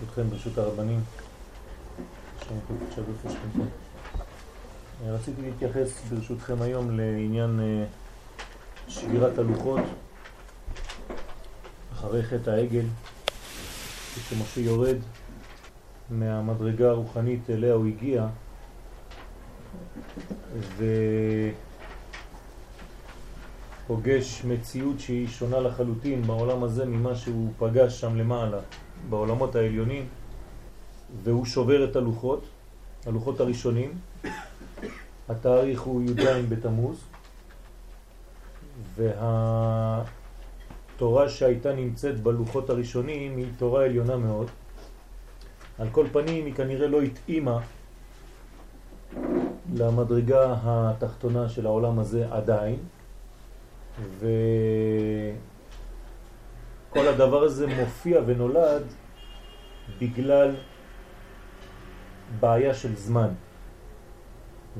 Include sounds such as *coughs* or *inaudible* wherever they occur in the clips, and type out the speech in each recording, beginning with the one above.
ברשותכם, ברשות הרבנים, רציתי להתייחס ברשותכם היום לעניין אה, שבירת הלוחות. אחרי חטא העגל, כשמשה יורד מהמדרגה הרוחנית אליה הוא הגיע ופוגש מציאות שהיא שונה לחלוטין בעולם הזה ממה שהוא פגש שם למעלה, בעולמות העליונים, והוא שובר את הלוחות, הלוחות הראשונים. התאריך הוא י"ז בתמוז, והתורה שהייתה נמצאת בלוחות הראשונים היא תורה עליונה מאוד. על כל פנים היא כנראה לא התאימה למדרגה התחתונה של העולם הזה עדיין, וכל הדבר הזה מופיע ונולד בגלל בעיה של זמן.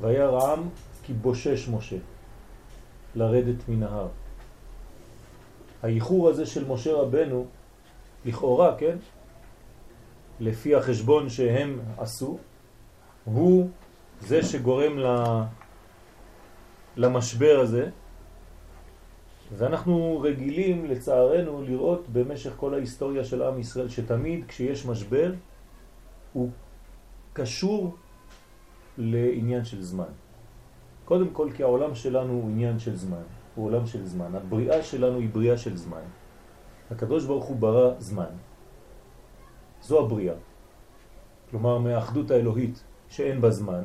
והיה רעם כי בושש משה לרדת מן ההר. האיחור הזה של משה רבנו, לכאורה, כן, לפי החשבון שהם עשו, הוא זה שגורם למשבר הזה, ואנחנו רגילים לצערנו לראות במשך כל ההיסטוריה של עם ישראל שתמיד כשיש משבר הוא קשור לעניין של זמן. קודם כל כי העולם שלנו הוא עניין של זמן, הוא עולם של זמן. הבריאה שלנו היא בריאה של זמן. הקדוש ברוך הוא ברא זמן. זו הבריאה. כלומר מהאחדות האלוהית שאין בה זמן,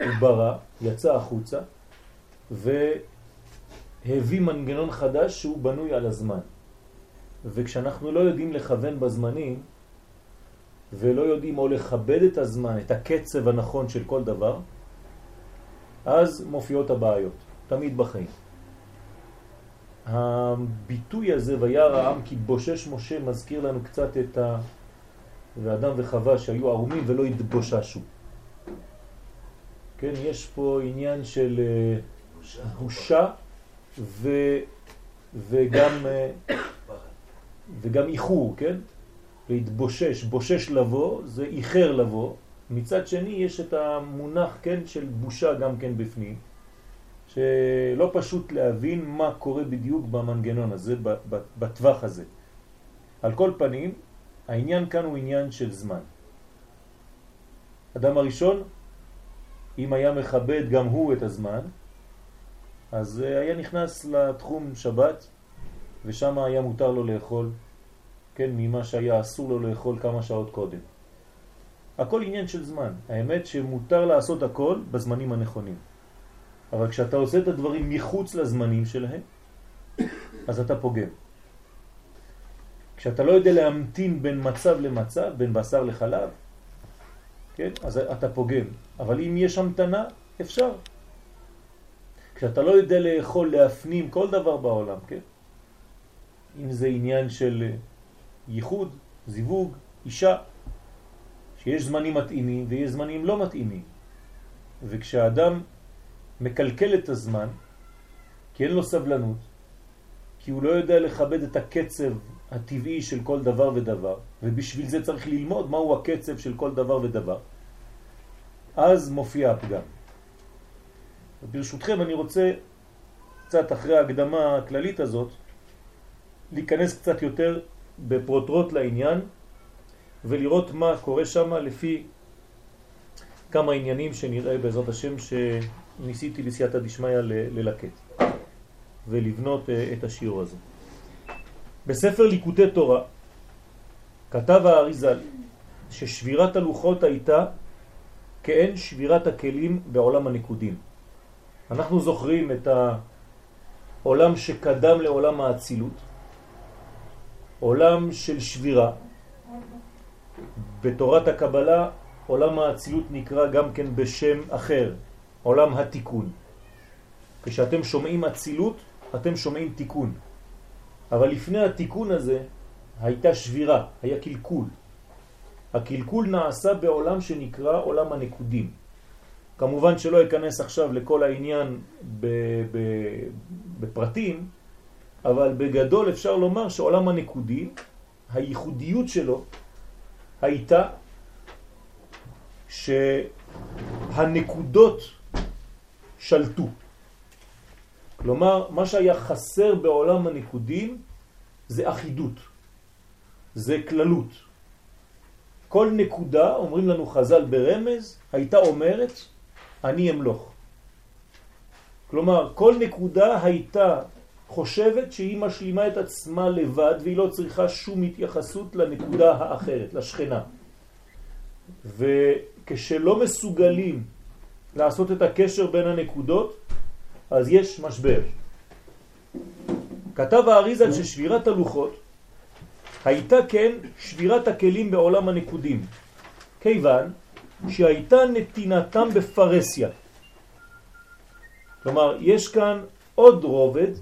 הוא ברא, יצא החוצה והביא מנגנון חדש שהוא בנוי על הזמן. וכשאנחנו לא יודעים לכוון בזמנים, ולא יודעים או לכבד את הזמן, את הקצב הנכון של כל דבר, אז מופיעות הבעיות, תמיד בחיים. הביטוי הזה, וירא העם כי בושש משה, מזכיר לנו קצת את ה... ואדם וחווה שהיו ערומים ולא התבוששו. כן, יש פה עניין של אה, בושה ו... וגם, אה, וגם איחור, כן? להתבושש, בושש לבוא, זה איחר לבוא. מצד שני יש את המונח, כן, של בושה גם כן בפנים, שלא פשוט להבין מה קורה בדיוק במנגנון הזה, בטווח הזה. על כל פנים, העניין כאן הוא עניין של זמן. אדם הראשון, אם היה מכבד גם הוא את הזמן, אז היה נכנס לתחום שבת, ושם היה מותר לו לאכול כן, ממה שהיה אסור לו לאכול כמה שעות קודם. הכל עניין של זמן. האמת שמותר לעשות הכל בזמנים הנכונים. אבל כשאתה עושה את הדברים מחוץ לזמנים שלהם, אז אתה פוגם. כשאתה לא יודע להמתין בין מצב למצב, בין בשר לחלב, כן, אז אתה פוגם. אבל אם יש המתנה, אפשר. כשאתה לא יודע לאכול, להפנים כל דבר בעולם, כן? אם זה עניין של ייחוד, זיווג, אישה, שיש זמנים מתאימים ויש זמנים לא מתאימים. וכשהאדם מקלקל את הזמן, כי אין לו סבלנות, כי הוא לא יודע לכבד את הקצב הטבעי של כל דבר ודבר, ובשביל זה צריך ללמוד מהו הקצב של כל דבר ודבר, אז מופיע הפגם. ברשותכם אני רוצה, קצת אחרי ההקדמה הכללית הזאת, להיכנס קצת יותר בפרוטרוט לעניין ולראות מה קורה שם לפי כמה עניינים שנראה בעזרת השם שניסיתי לסייעתא דשמיא ללקט ולבנות אה, את השיעור הזה. בספר ליקוטי תורה כתב האריזל ששבירת הלוחות הייתה כאין שבירת הכלים בעולם הנקודים. אנחנו זוכרים את העולם שקדם לעולם האצילות, עולם של שבירה. בתורת הקבלה עולם האצילות נקרא גם כן בשם אחר, עולם התיקון. כשאתם שומעים אצילות, אתם שומעים תיקון. אבל לפני התיקון הזה הייתה שבירה, היה קלקול. הקלקול נעשה בעולם שנקרא עולם הנקודים. כמובן שלא אכנס עכשיו לכל העניין בפרטים, אבל בגדול אפשר לומר שעולם הנקודי, הייחודיות שלו הייתה שהנקודות שלטו. כלומר, מה שהיה חסר בעולם הנקודים זה אחידות, זה כללות. כל נקודה, אומרים לנו חז"ל ברמז, הייתה אומרת, אני אמלוך. כלומר, כל נקודה הייתה חושבת שהיא משלימה את עצמה לבד והיא לא צריכה שום התייחסות לנקודה האחרת, לשכנה. וכשלא מסוגלים לעשות את הקשר בין הנקודות, אז יש משבר. כתב האריזה ששבירת הלוחות הייתה כן שבירת הכלים בעולם הנקודים, כיוון שהייתה נתינתם בפרסיה. כלומר, יש כאן עוד רובד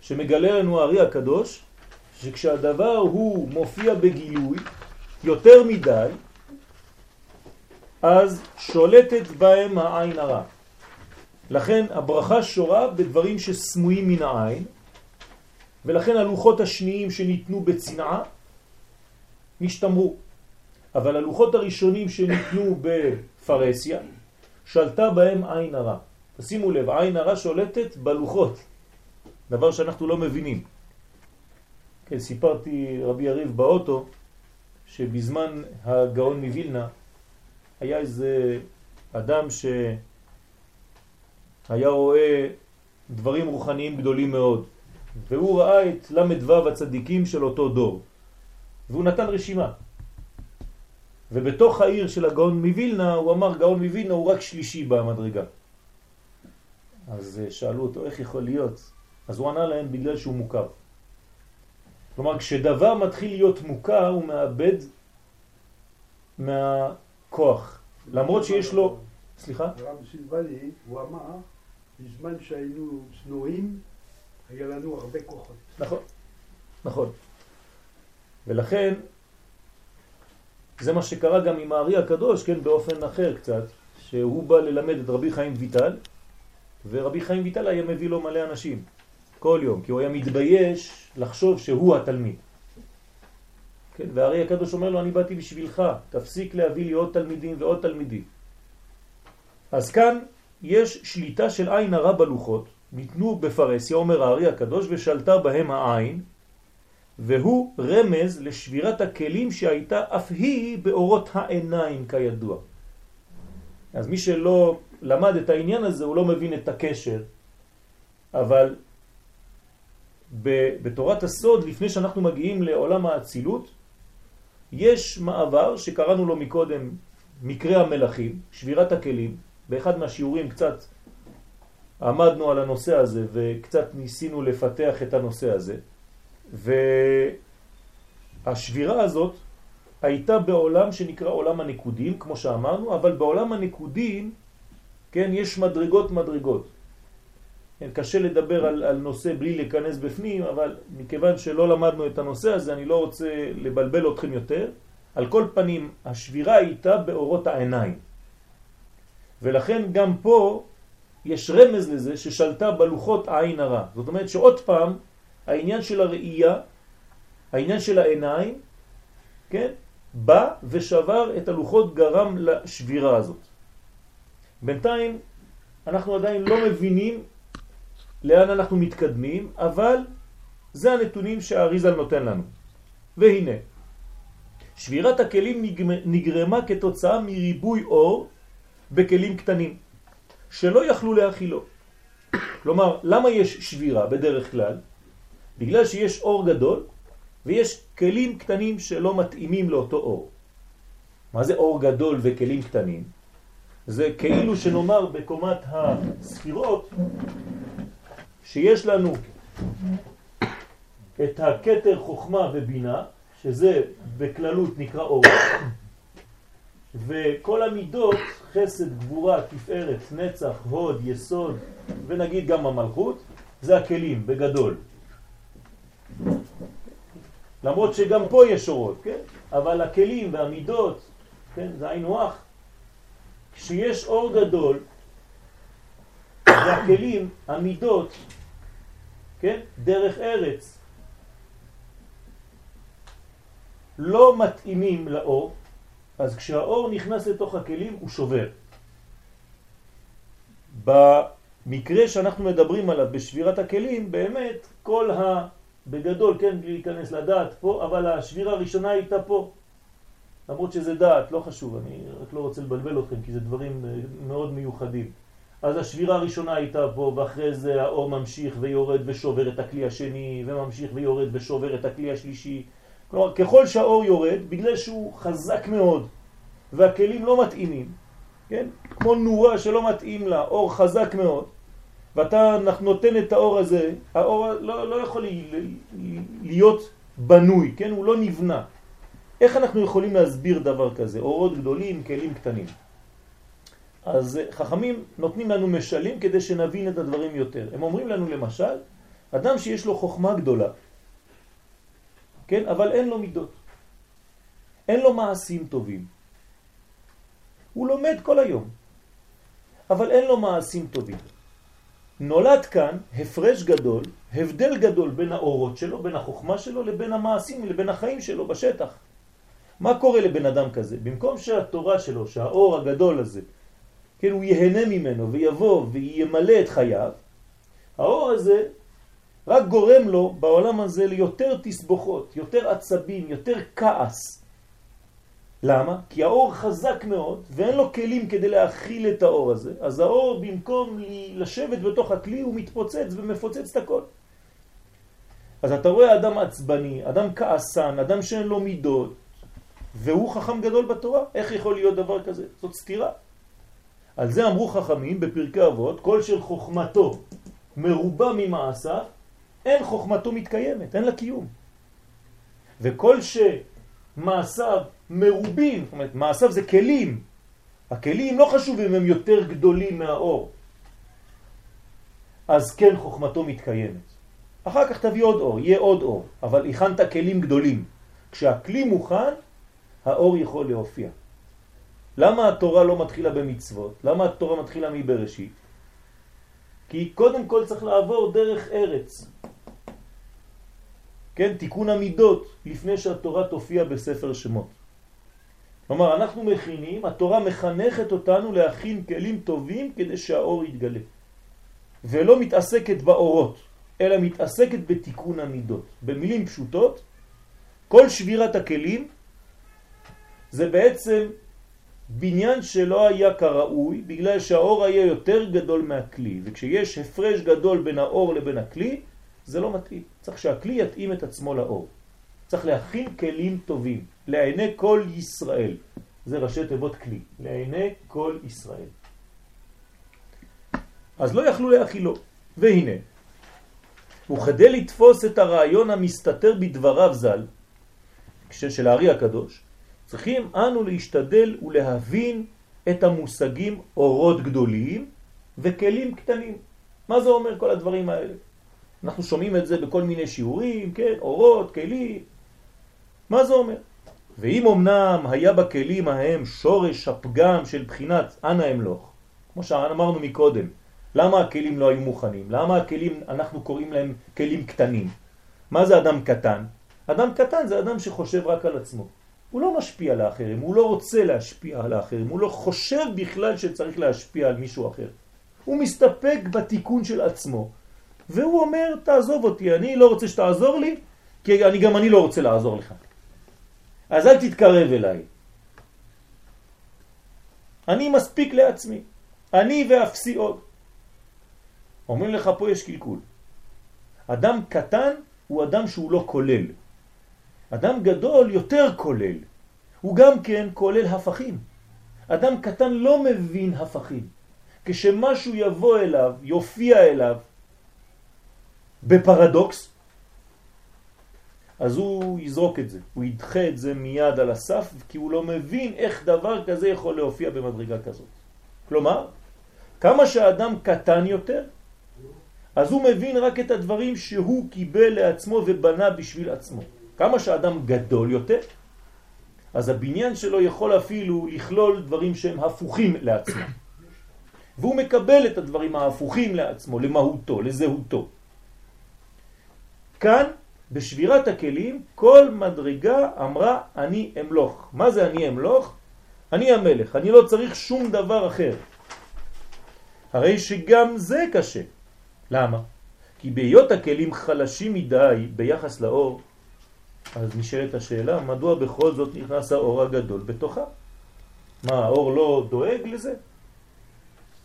שמגלה לנו הארי הקדוש, שכשהדבר הוא מופיע בגילוי יותר מדי, אז שולטת בהם העין הרע. לכן הברכה שורה בדברים שסמויים מן העין, ולכן הלוחות השניים שניתנו בצנעה נשתמרו. אבל הלוחות הראשונים שניתנו בפרסיה, שלטה בהם עין הרע. תשימו לב, עין הרע שולטת בלוחות, דבר שאנחנו לא מבינים. כן, סיפרתי רבי יריב באוטו, שבזמן הגאון מווילנה היה איזה אדם שהיה רואה דברים רוחניים גדולים מאוד, והוא ראה את למדו הצדיקים של אותו דור, והוא נתן רשימה. ובתוך העיר של הגאון מווילנה, הוא אמר גאון מווילנה הוא רק שלישי במדרגה. אז אה, שאלו אותו איך יכול להיות? אז הוא ענה להם בגלל שהוא מוכר. כלומר, כשדבר מתחיל להיות מוכר, הוא מאבד מהכוח. למרות שיש לו... סליחה? הרב סילבני, הוא אמר, בזמן שהיינו צנועים, היה לנו הרבה כוחות. נכון, נכון. ולכן, זה מה שקרה גם עם הארי הקדוש, כן, באופן אחר קצת, שהוא בא ללמד את רבי חיים ויטל, ורבי חיים ויטל היה מביא לו מלא אנשים, כל יום, כי הוא היה מתבייש לחשוב שהוא התלמיד. כן, והארי הקדוש אומר לו, אני באתי בשבילך, תפסיק להביא לי עוד תלמידים ועוד תלמידים. אז כאן יש שליטה של עין הרע בלוחות, ניתנו בפרסיה, אומר הארי הקדוש, ושלטה בהם העין, והוא רמז לשבירת הכלים שהייתה אף היא באורות העיניים כידוע. אז מי שלא למד את העניין הזה הוא לא מבין את הקשר, אבל בתורת הסוד, לפני שאנחנו מגיעים לעולם האצילות, יש מעבר שקראנו לו מקודם מקרה המלאכים, שבירת הכלים, באחד מהשיעורים קצת עמדנו על הנושא הזה וקצת ניסינו לפתח את הנושא הזה והשבירה הזאת הייתה בעולם שנקרא עולם הנקודים, כמו שאמרנו, אבל בעולם הנקודים, כן, יש מדרגות מדרגות. כן, קשה לדבר על, על נושא בלי להיכנס בפנים, אבל מכיוון שלא למדנו את הנושא הזה, אני לא רוצה לבלבל אתכם יותר. על כל פנים, השבירה הייתה באורות העיניים. ולכן גם פה יש רמז לזה ששלטה בלוחות העין הרע. זאת אומרת שעוד פעם, העניין של הראייה, העניין של העיניים, כן, בא ושבר את הלוחות גרם לשבירה הזאת. בינתיים אנחנו עדיין לא מבינים לאן אנחנו מתקדמים, אבל זה הנתונים שהאריזל נותן לנו. והנה, שבירת הכלים נגרמה כתוצאה מריבוי אור בכלים קטנים, שלא יכלו להכילו. כלומר, למה יש שבירה בדרך כלל? בגלל שיש אור גדול ויש כלים קטנים שלא מתאימים לאותו אור. מה זה אור גדול וכלים קטנים? זה כאילו שנאמר בקומת הספירות שיש לנו את הכתר חוכמה ובינה, שזה בכללות נקרא אור, וכל המידות, חסד, גבורה, תפארת, נצח, הוד, יסוד, ונגיד גם המלכות, זה הכלים, בגדול. למרות שגם פה יש אורות, כן? אבל הכלים והמידות, כן? זה היינו אח. כשיש אור גדול, והכלים, המידות, כן? דרך ארץ. לא מתאימים לאור, אז כשהאור נכנס לתוך הכלים הוא שובר. במקרה שאנחנו מדברים עליו בשבירת הכלים, באמת כל ה... בגדול, כן, בלי להיכנס לדעת פה, אבל השבירה הראשונה הייתה פה. למרות שזה דעת, לא חשוב, אני רק לא רוצה לבלבל אתכם, כי זה דברים אה, מאוד מיוחדים. אז השבירה הראשונה הייתה פה, ואחרי זה האור ממשיך ויורד ושובר את הכלי השני, וממשיך ויורד ושובר את הכלי השלישי. כלומר, ככל שהאור יורד, בגלל שהוא חזק מאוד, והכלים לא מתאימים, כן? כמו נורה שלא מתאים לה, אור חזק מאוד, ואתה נותן את האור הזה, האור לא, לא יכול להיות בנוי, כן? הוא לא נבנה. איך אנחנו יכולים להסביר דבר כזה? אורות גדולים, כלים קטנים. אז חכמים נותנים לנו משלים כדי שנבין את הדברים יותר. הם אומרים לנו למשל, אדם שיש לו חוכמה גדולה, כן? אבל אין לו מידות. אין לו מעשים טובים. הוא לומד כל היום, אבל אין לו מעשים טובים. נולד כאן הפרש גדול, הבדל גדול בין האורות שלו, בין החוכמה שלו, לבין המעשים, לבין החיים שלו בשטח. מה קורה לבן אדם כזה? במקום שהתורה שלו, שהאור הגדול הזה, כן, הוא יהנה ממנו ויבוא וימלא את חייו, האור הזה רק גורם לו בעולם הזה ליותר תסבוכות, יותר עצבים, יותר כעס. למה? כי האור חזק מאוד ואין לו כלים כדי להכיל את האור הזה, אז האור במקום לשבת בתוך הכלי הוא מתפוצץ ומפוצץ את הכל. אז אתה רואה אדם עצבני, אדם כעסן, אדם שאין לו מידות, והוא חכם גדול בתורה. איך יכול להיות דבר כזה? זאת סתירה. על זה אמרו חכמים בפרקי אבות, כל של חוכמתו מרובה ממעשיו, אין חוכמתו מתקיימת, אין לה קיום. וכל שמעשיו מרובים, זאת אומרת, מעשיו זה כלים. הכלים לא חשוב אם הם יותר גדולים מהאור. אז כן חוכמתו מתקיימת. אחר כך תביא עוד אור, יהיה עוד אור, אבל הכנת כלים גדולים. כשהכלי מוכן, האור יכול להופיע. למה התורה לא מתחילה במצוות? למה התורה מתחילה מבראשית? כי קודם כל צריך לעבור דרך ארץ. כן, תיקון המידות לפני שהתורה תופיע בספר שמות. כלומר, אנחנו מכינים, התורה מחנכת אותנו להכין כלים טובים כדי שהאור יתגלה. ולא מתעסקת באורות, אלא מתעסקת בתיקון המידות. במילים פשוטות, כל שבירת הכלים זה בעצם בניין שלא היה כראוי בגלל שהאור היה יותר גדול מהכלי וכשיש הפרש גדול בין האור לבין הכלי זה לא מתאים. צריך שהכלי יתאים את עצמו לאור. צריך להכין כלים טובים לעיני כל ישראל. זה ראשי תיבות כלי. לעיני כל ישראל. אז לא יכלו להכילו. והנה, וכדי לתפוס את הרעיון המסתתר בדבריו ז"ל, של הארי הקדוש, צריכים אנו להשתדל ולהבין את המושגים אורות גדולים וכלים קטנים. מה זה אומר כל הדברים האלה? אנחנו שומעים את זה בכל מיני שיעורים, כן, אורות, כלים. מה זה אומר? ואם אמנם היה בכלים ההם שורש הפגם של בחינת אנא אמלוך, כמו שאמרנו מקודם, למה הכלים לא היו מוכנים? למה הכלים, אנחנו קוראים להם כלים קטנים? מה זה אדם קטן? אדם קטן זה אדם שחושב רק על עצמו. הוא לא משפיע על האחרים, הוא לא רוצה להשפיע על האחרים, הוא לא חושב בכלל שצריך להשפיע על מישהו אחר. הוא מסתפק בתיקון של עצמו, והוא אומר, תעזוב אותי, אני לא רוצה שתעזור לי, כי אני, גם אני לא רוצה לעזור לך. אז אל תתקרב אליי. אני מספיק לעצמי, אני ואפסי עוד. אומרים לך, פה יש קלקול. אדם קטן הוא אדם שהוא לא כולל. אדם גדול יותר כולל. הוא גם כן כולל הפכים. אדם קטן לא מבין הפכים. כשמשהו יבוא אליו, יופיע אליו בפרדוקס, אז הוא יזרוק את זה, הוא ידחה את זה מיד על הסף, כי הוא לא מבין איך דבר כזה יכול להופיע במדרגה כזאת. כלומר, כמה שהאדם קטן יותר, אז הוא מבין רק את הדברים שהוא קיבל לעצמו ובנה בשביל עצמו. כמה שאדם גדול יותר, אז הבניין שלו יכול אפילו לכלול דברים שהם הפוכים לעצמו. והוא מקבל את הדברים ההפוכים לעצמו, למהותו, לזהותו. כאן בשבירת הכלים כל מדרגה אמרה אני אמלוך. מה זה אני אמלוך? אני המלך, אני לא צריך שום דבר אחר. הרי שגם זה קשה. למה? כי בהיות הכלים חלשים מדי ביחס לאור, אז נשאלת השאלה, מדוע בכל זאת נכנס האור הגדול בתוכה? מה, האור לא דואג לזה?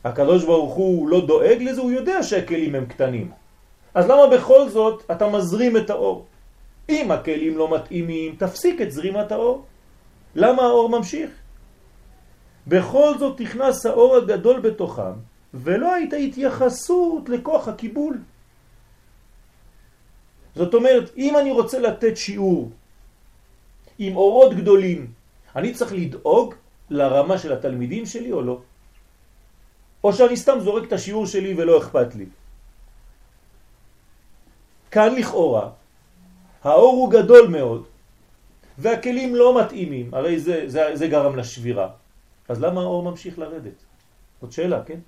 הקדוש ברוך הוא לא דואג לזה, הוא יודע שהכלים הם קטנים. אז למה בכל זאת אתה מזרים את האור? אם הכלים לא מתאימים, תפסיק את זרימת האור. למה האור ממשיך? בכל זאת נכנס האור הגדול בתוכם, ולא הייתה התייחסות לכוח הקיבול. זאת אומרת, אם אני רוצה לתת שיעור עם אורות גדולים, אני צריך לדאוג לרמה של התלמידים שלי או לא? או שאני סתם זורק את השיעור שלי ולא אכפת לי. כאן לכאורה, האור הוא גדול מאוד, והכלים לא מתאימים, הרי זה, זה, זה גרם לשבירה. אז למה האור ממשיך לרדת? זאת שאלה, כן?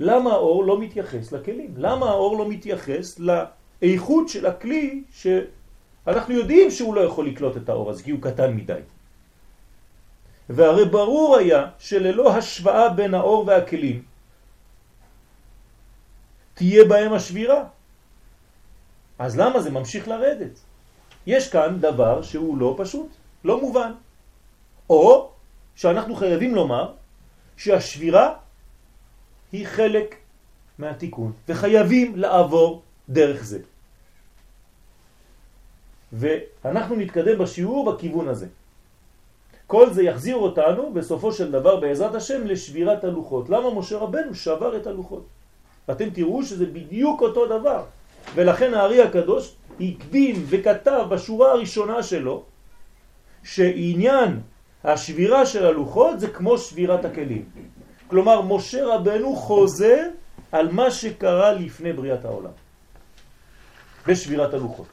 למה האור לא מתייחס לכלים? למה האור לא מתייחס לאיכות של הכלי שאנחנו יודעים שהוא לא יכול לקלוט את האור הזה כי הוא קטן מדי. והרי ברור היה שללא השוואה בין האור והכלים תהיה בהם השבירה. אז למה זה ממשיך לרדת? יש כאן דבר שהוא לא פשוט, לא מובן. או שאנחנו חייבים לומר שהשבירה היא חלק מהתיקון, וחייבים לעבור דרך זה. ואנחנו נתקדם בשיעור בכיוון הזה. כל זה יחזיר אותנו בסופו של דבר בעזרת השם לשבירת הלוחות. למה משה רבנו שבר את הלוחות? אתם תראו שזה בדיוק אותו דבר. ולכן הארי הקדוש הקדים וכתב בשורה הראשונה שלו שעניין השבירה של הלוחות זה כמו שבירת הכלים. כלומר, משה רבנו חוזר על מה שקרה לפני בריאת העולם, בשבירת הלוחות.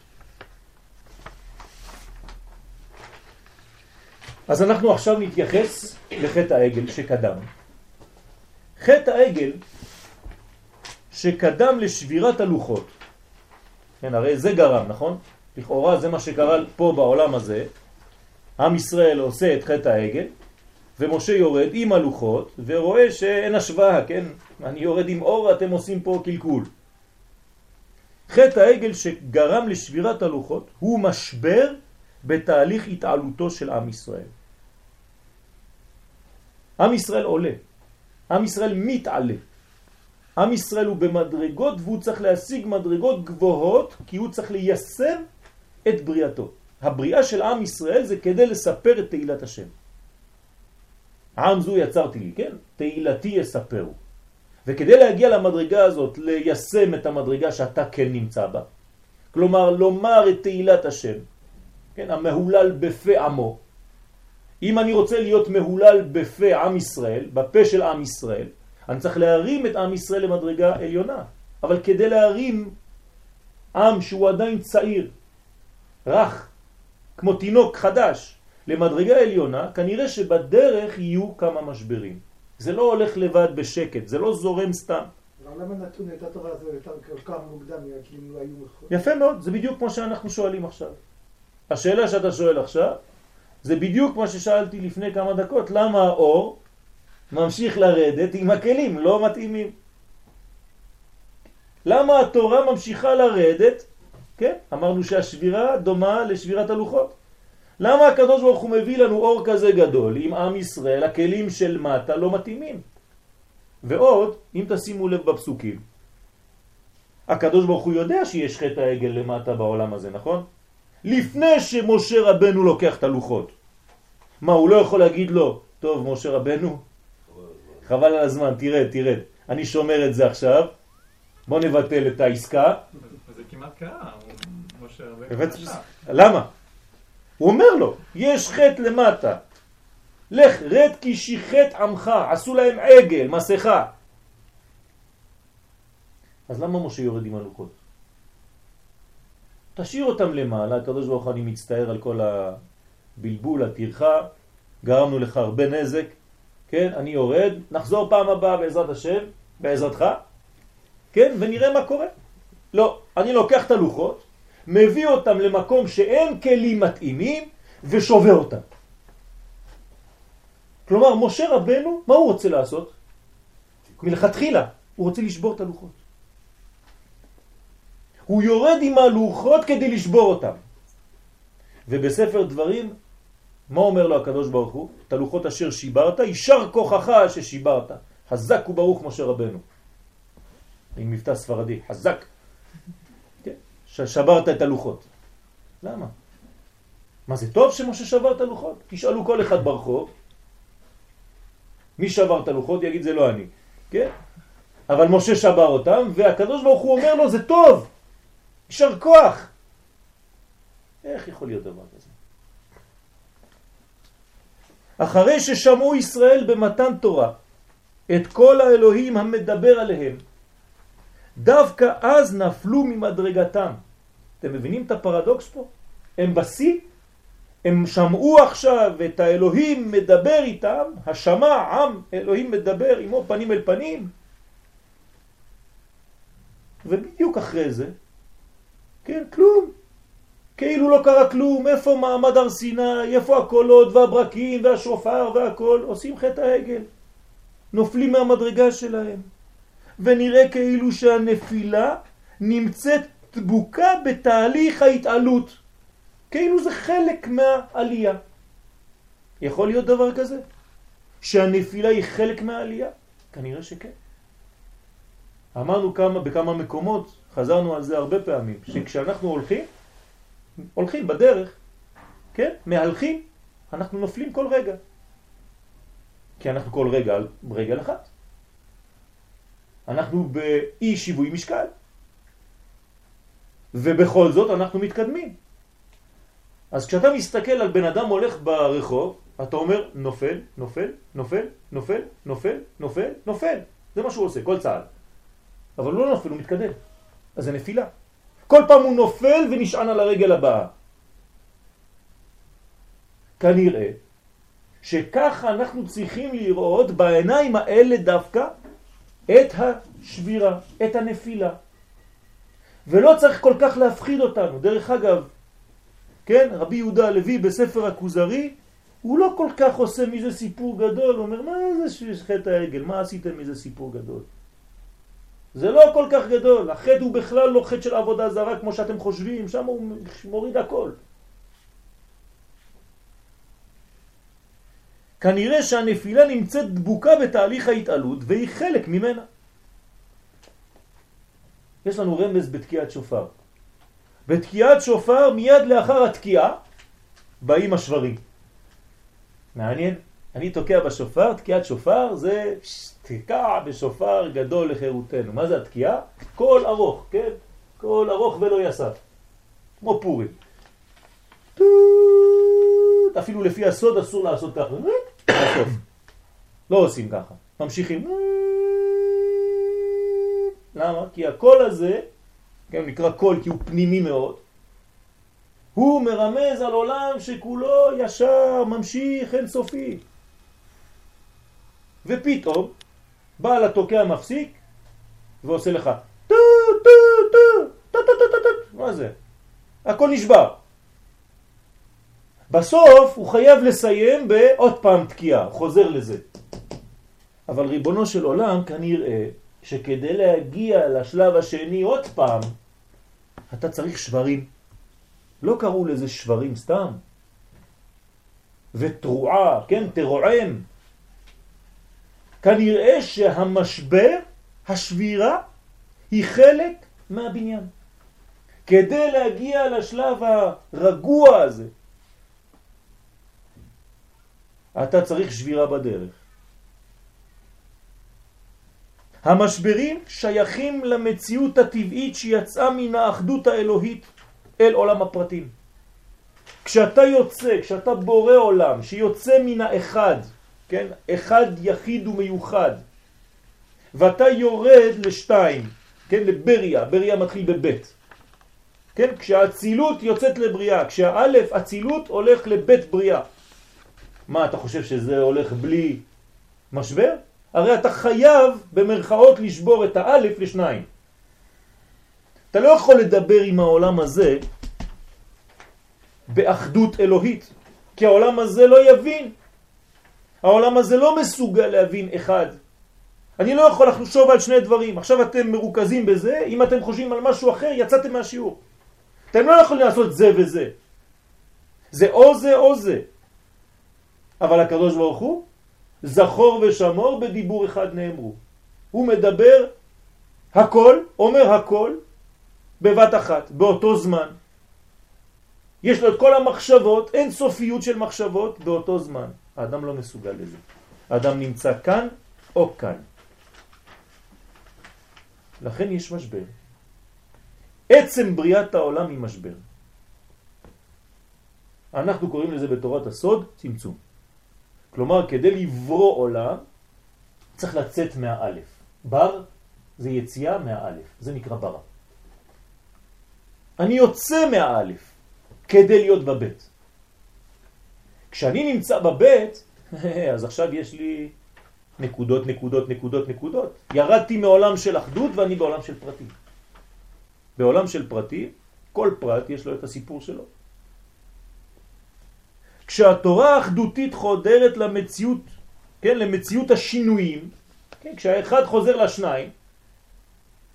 אז אנחנו עכשיו נתייחס לחטא העגל שקדם. חטא העגל שקדם לשבירת הלוחות, כן, הרי זה גרם, נכון? לכאורה זה מה שקרה פה בעולם הזה, עם ישראל עושה את חטא העגל, ומשה יורד עם הלוחות, ורואה שאין השוואה, כן? אני יורד עם אור, אתם עושים פה קלקול. חטא העגל שגרם לשבירת הלוחות הוא משבר בתהליך התעלותו של עם ישראל. עם ישראל עולה, עם ישראל מתעלה. עם ישראל הוא במדרגות והוא צריך להשיג מדרגות גבוהות כי הוא צריך ליישם את בריאתו. הבריאה של עם ישראל זה כדי לספר את תהילת השם. עם זו יצרתי לי, כן? תהילתי יספרו. וכדי להגיע למדרגה הזאת, ליישם את המדרגה שאתה כן נמצא בה, כלומר לומר את תהילת השם, כן? המהולל בפה עמו. אם אני רוצה להיות מהולל בפה עם ישראל, בפה של עם ישראל, אני צריך להרים את עם ישראל למדרגה עליונה. אבל כדי להרים עם שהוא עדיין צעיר, רך, כמו תינוק חדש, למדרגה עליונה, כנראה שבדרך יהיו כמה משברים. זה לא הולך לבד בשקט, זה לא זורם סתם. למה נתון את התורה הזו יותר כל כך מוקדם, כי אם לא היו... יפה מאוד, זה בדיוק כמו שאנחנו שואלים עכשיו. השאלה שאתה שואל עכשיו, זה בדיוק מה ששאלתי לפני כמה דקות, למה האור ממשיך לרדת עם הכלים לא מתאימים? למה התורה ממשיכה לרדת? כן, אמרנו שהשבירה דומה לשבירת הלוחות. למה הקדוש ברוך הוא מביא לנו אור כזה גדול עם עם ישראל, הכלים של מטה לא מתאימים? ועוד, אם תשימו לב בפסוקים, הקדוש ברוך הוא יודע שיש חטא העגל למטה בעולם הזה, נכון? לפני שמשה רבנו לוקח את הלוחות. מה, הוא לא יכול להגיד לו, טוב, משה רבנו, חבל על הזמן, תרד, תרד. אני שומר את זה עכשיו, בוא נבטל את העסקה. זה כמעט קרה, משה. למה? הוא אומר לו, יש חטא למטה. לך, רד כי שיחת עמך, עשו להם עגל, מסכה. אז למה משה יורד עם הלוקות? תשאיר אותם למעלה, הקדוש ברוך אני מצטער על כל הבלבול, הטרחה, גרמנו לך הרבה נזק, כן, אני יורד, נחזור פעם הבאה בעזרת השם, בעזרתך, כן, ונראה מה קורה. לא, אני לוקח את הלוחות, מביא אותם למקום שאין כלים מתאימים ושובר אותם. כלומר, משה רבנו, מה הוא רוצה לעשות? מלכתחילה, הוא רוצה לשבור את הלוחות. הוא יורד עם הלוחות כדי לשבור אותם. ובספר דברים, מה אומר לו הקדוש ברוך הוא? את הלוחות אשר שיברת, יישר כוחך ששיברת. חזק וברוך משה רבנו. עם מבטא ספרדי, חזק. כן? ששברת את הלוחות. למה? מה זה טוב שמשה שבר את הלוחות? תשאלו כל אחד ברחוב, מי שבר את הלוחות? יגיד זה לא אני, כן? אבל משה שבר אותם, והקדוש ברוך הוא אומר לו זה טוב, יישר כוח. איך יכול להיות דבר כזה? אחרי ששמעו ישראל במתן תורה את כל האלוהים המדבר עליהם, דווקא אז נפלו ממדרגתם. אתם מבינים את הפרדוקס פה? הם בשיא, הם שמעו עכשיו את האלוהים מדבר איתם, השמע עם אלוהים מדבר עמו פנים אל פנים, ובדיוק אחרי זה, כן, כלום. כאילו לא קרה כלום, איפה מעמד הר סיני, איפה הקולות והברקים והשופר והכל, עושים חטא העגל. נופלים מהמדרגה שלהם. ונראה כאילו שהנפילה נמצאת דבוקה בתהליך ההתעלות. כאילו זה חלק מהעלייה. יכול להיות דבר כזה? שהנפילה היא חלק מהעלייה? כנראה שכן. אמרנו כמה, בכמה מקומות, חזרנו על זה הרבה פעמים, שכשאנחנו הולכים, הולכים בדרך, כן, מהלכים, אנחנו נופלים כל רגע. כי אנחנו כל רגע על רגל אחת. אנחנו באי שיווי משקל. ובכל זאת אנחנו מתקדמים. אז כשאתה מסתכל על בן אדם הולך ברחוב, אתה אומר נופל, נופל, נופל, נופל, נופל, נופל, נופל. זה מה שהוא עושה, כל צעד. אבל הוא לא נופל, הוא מתקדם. אז זה נפילה. כל פעם הוא נופל ונשען על הרגל הבאה. כנראה שככה אנחנו צריכים לראות בעיניים האלה דווקא את השבירה, את הנפילה. ולא צריך כל כך להפחיד אותנו. דרך אגב, כן, רבי יהודה הלוי בספר הכוזרי, הוא לא כל כך עושה מזה סיפור גדול, הוא אומר, מה זה חטא העגל, מה עשיתם מזה סיפור גדול? זה לא כל כך גדול, החטא הוא בכלל לא חטא של עבודה זרה כמו שאתם חושבים, שם הוא מוריד הכל. כנראה שהנפילה נמצאת דבוקה בתהליך ההתעלות והיא חלק ממנה. יש לנו רמז בתקיעת שופר. בתקיעת שופר מיד לאחר התקיעה באים השברים. מעניין? אני תוקע בשופר, תקיעת שופר זה תקע בשופר גדול לחירותנו. מה זה התקיעה? קול ארוך, כן? קול ארוך ולא יסף. כמו פורים. אפילו לפי הסוד אסור לעשות ככה. בסוף. *coughs* *coughs* לא עושים ככה. ממשיכים. *coughs* למה? כי הקול הזה, כן, נקרא קול כי הוא פנימי מאוד, הוא מרמז על עולם שכולו ישר, ממשיך, אינסופי. ופתאום בעל התוקע מפסיק ועושה לך טו טו טו טו טו טו טו מה זה? הכל נשבר. בסוף הוא חייב לסיים בעוד פעם תקיעה, חוזר לזה. אבל ריבונו של עולם כנראה שכדי להגיע לשלב השני עוד פעם, אתה צריך שברים. לא קראו לזה שברים סתם. ותרועה, כן, תרועם. כנראה שהמשבר, השבירה, היא חלק מהבניין. כדי להגיע לשלב הרגוע הזה, אתה צריך שבירה בדרך. המשברים שייכים למציאות הטבעית שיצאה מן האחדות האלוהית אל עולם הפרטים. כשאתה יוצא, כשאתה בורא עולם שיוצא מן האחד, כן? אחד יחיד ומיוחד, ואתה יורד לשתיים, כן? לבריה, בריה מתחיל בבית. כן? כשהאצילות יוצאת לבריאה, כשהאלף אצילות הולך לבית בריאה. מה, אתה חושב שזה הולך בלי משבר? הרי אתה חייב במרכאות לשבור את האלף לשניים. אתה לא יכול לדבר עם העולם הזה באחדות אלוהית, כי העולם הזה לא יבין. העולם הזה לא מסוגל להבין אחד. אני לא יכול לחשוב על שני דברים. עכשיו אתם מרוכזים בזה, אם אתם חושבים על משהו אחר, יצאתם מהשיעור. אתם לא יכולים לעשות זה וזה. זה או זה או זה. אבל הקדוש ברוך הוא, זכור ושמור בדיבור אחד נאמרו. הוא מדבר הכל, אומר הכל, בבת אחת, באותו זמן. יש לו את כל המחשבות, אין סופיות של מחשבות באותו זמן. האדם לא מסוגל לזה. האדם נמצא כאן או כאן. לכן יש משבר. עצם בריאת העולם היא משבר. אנחנו קוראים לזה בתורת הסוד צמצום. כלומר, כדי לברוא עולם, צריך לצאת מהאלף. בר זה יציאה מהאלף, זה נקרא ברא. אני יוצא מהאלף כדי להיות בבית. כשאני נמצא בבית, *laughs* אז עכשיו יש לי נקודות, נקודות, נקודות, נקודות. ירדתי מעולם של אחדות ואני בעולם של פרטים. בעולם של פרטים, כל פרט יש לו את הסיפור שלו. כשהתורה האחדותית חודרת למציאות, כן, למציאות השינויים, כן, כשהאחד חוזר לשניים,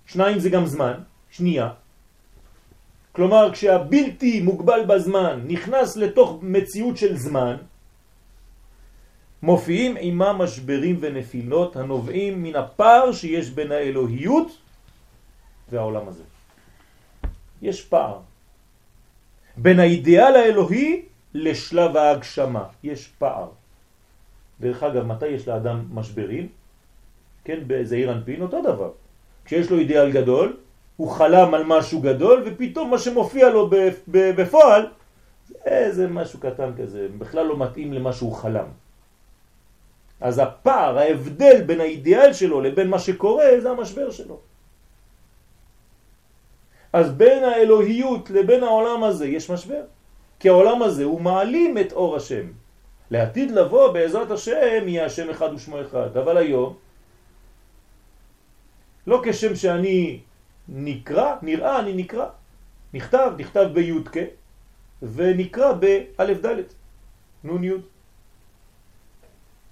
שניים זה גם זמן, שנייה, כלומר כשהבלתי מוגבל בזמן נכנס לתוך מציאות של זמן, מופיעים עימה משברים ונפילות הנובעים מן הפער שיש בין האלוהיות והעולם הזה. יש פער. בין האידיאל האלוהי לשלב ההגשמה. יש פער. דרך אגב, מתי יש לאדם משברים? כן, בזעיר אנפין אותו דבר. כשיש לו אידיאל גדול, הוא חלם על משהו גדול, ופתאום מה שמופיע לו בפועל, זה משהו קטן כזה, בכלל לא מתאים למה שהוא חלם. אז הפער, ההבדל בין האידיאל שלו לבין מה שקורה, זה המשבר שלו. אז בין האלוהיות לבין העולם הזה יש משבר. כי העולם הזה הוא מעלים את אור השם. לעתיד לבוא בעזרת השם יהיה השם אחד ושמו אחד. אבל היום, לא כשם שאני נקרא, נראה, אני נקרא. נכתב, נכתב בי"ק ונקרא באלף ד' נון י'.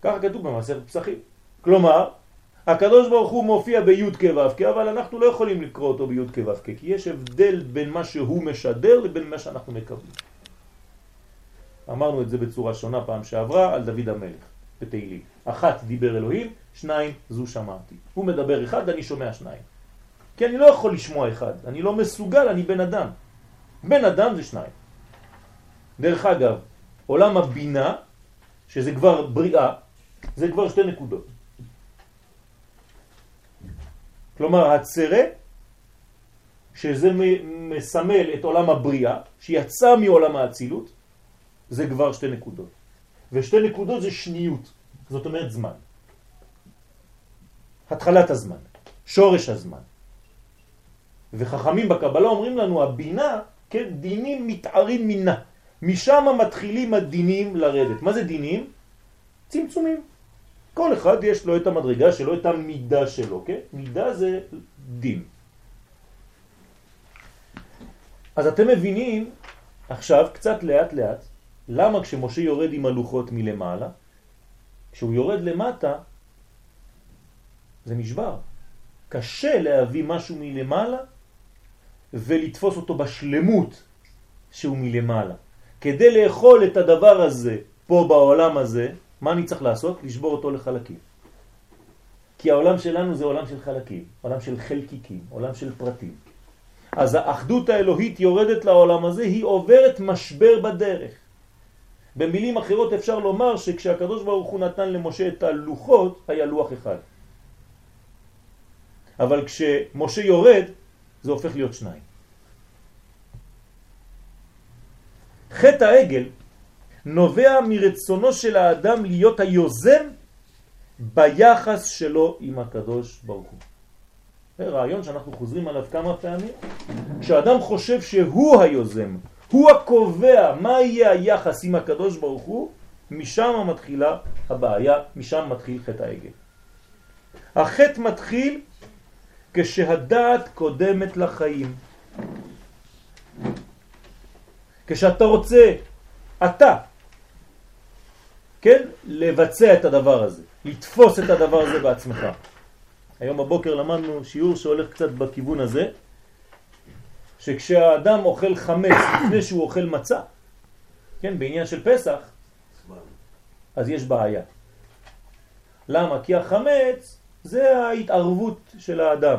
ככה כתוב במסכת פסחים. כלומר, הקדוש ברוך הוא מופיע בי' כו' אבל אנחנו לא יכולים לקרוא אותו בי' כו' כי יש הבדל בין מה שהוא משדר לבין מה שאנחנו מקבלים. אמרנו את זה בצורה שונה פעם שעברה על דוד המלך בתהילים. אחת דיבר אלוהים, שניים זו שמעתי. הוא מדבר אחד, אני שומע שניים. כי אני לא יכול לשמוע אחד, אני לא מסוגל, אני בן אדם. בן אדם זה שניים. דרך אגב, עולם הבינה, שזה כבר בריאה, זה כבר שתי נקודות. כלומר, הצרה, שזה מסמל את עולם הבריאה, שיצא מעולם האצילות, זה כבר שתי נקודות. ושתי נקודות זה שניות, זאת אומרת זמן. התחלת הזמן, שורש הזמן. וחכמים בקבלה אומרים לנו, הבינה, כן, דינים מתארים מינה. משם מתחילים הדינים לרדת. מה זה דינים? צמצומים. כל אחד יש לו את המדרגה שלו, את המידה שלו, כן? מידה זה דין. אז אתם מבינים עכשיו קצת לאט לאט למה כשמשה יורד עם הלוחות מלמעלה, כשהוא יורד למטה זה נשבר. קשה להביא משהו מלמעלה ולתפוס אותו בשלמות שהוא מלמעלה. כדי לאכול את הדבר הזה פה בעולם הזה, מה אני צריך לעשות? לשבור אותו לחלקים. כי העולם שלנו זה עולם של חלקים, עולם של חלקיקים, עולם של פרטים. אז האחדות האלוהית יורדת לעולם הזה, היא עוברת משבר בדרך. במילים אחרות אפשר לומר שכשהקדוש ברוך הוא נתן למשה את הלוחות, היה לוח אחד. אבל כשמשה יורד, זה הופך להיות שניים. חטא העגל נובע מרצונו של האדם להיות היוזם ביחס שלו עם הקדוש ברוך הוא. זה רעיון שאנחנו חוזרים עליו כמה פעמים. כשאדם חושב שהוא היוזם, הוא הקובע מה יהיה היחס עם הקדוש ברוך הוא, משם מתחילה הבעיה, משם מתחיל חטא העגל. החטא מתחיל כשהדעת קודמת לחיים. כשאתה רוצה, אתה, כן, לבצע את הדבר הזה, לתפוס את הדבר הזה בעצמך. היום בבוקר למדנו שיעור שהולך קצת בכיוון הזה, שכשהאדם אוכל חמץ *coughs* לפני שהוא אוכל מצה, כן, בעניין של פסח, אז יש בעיה. למה? כי החמץ זה ההתערבות של האדם.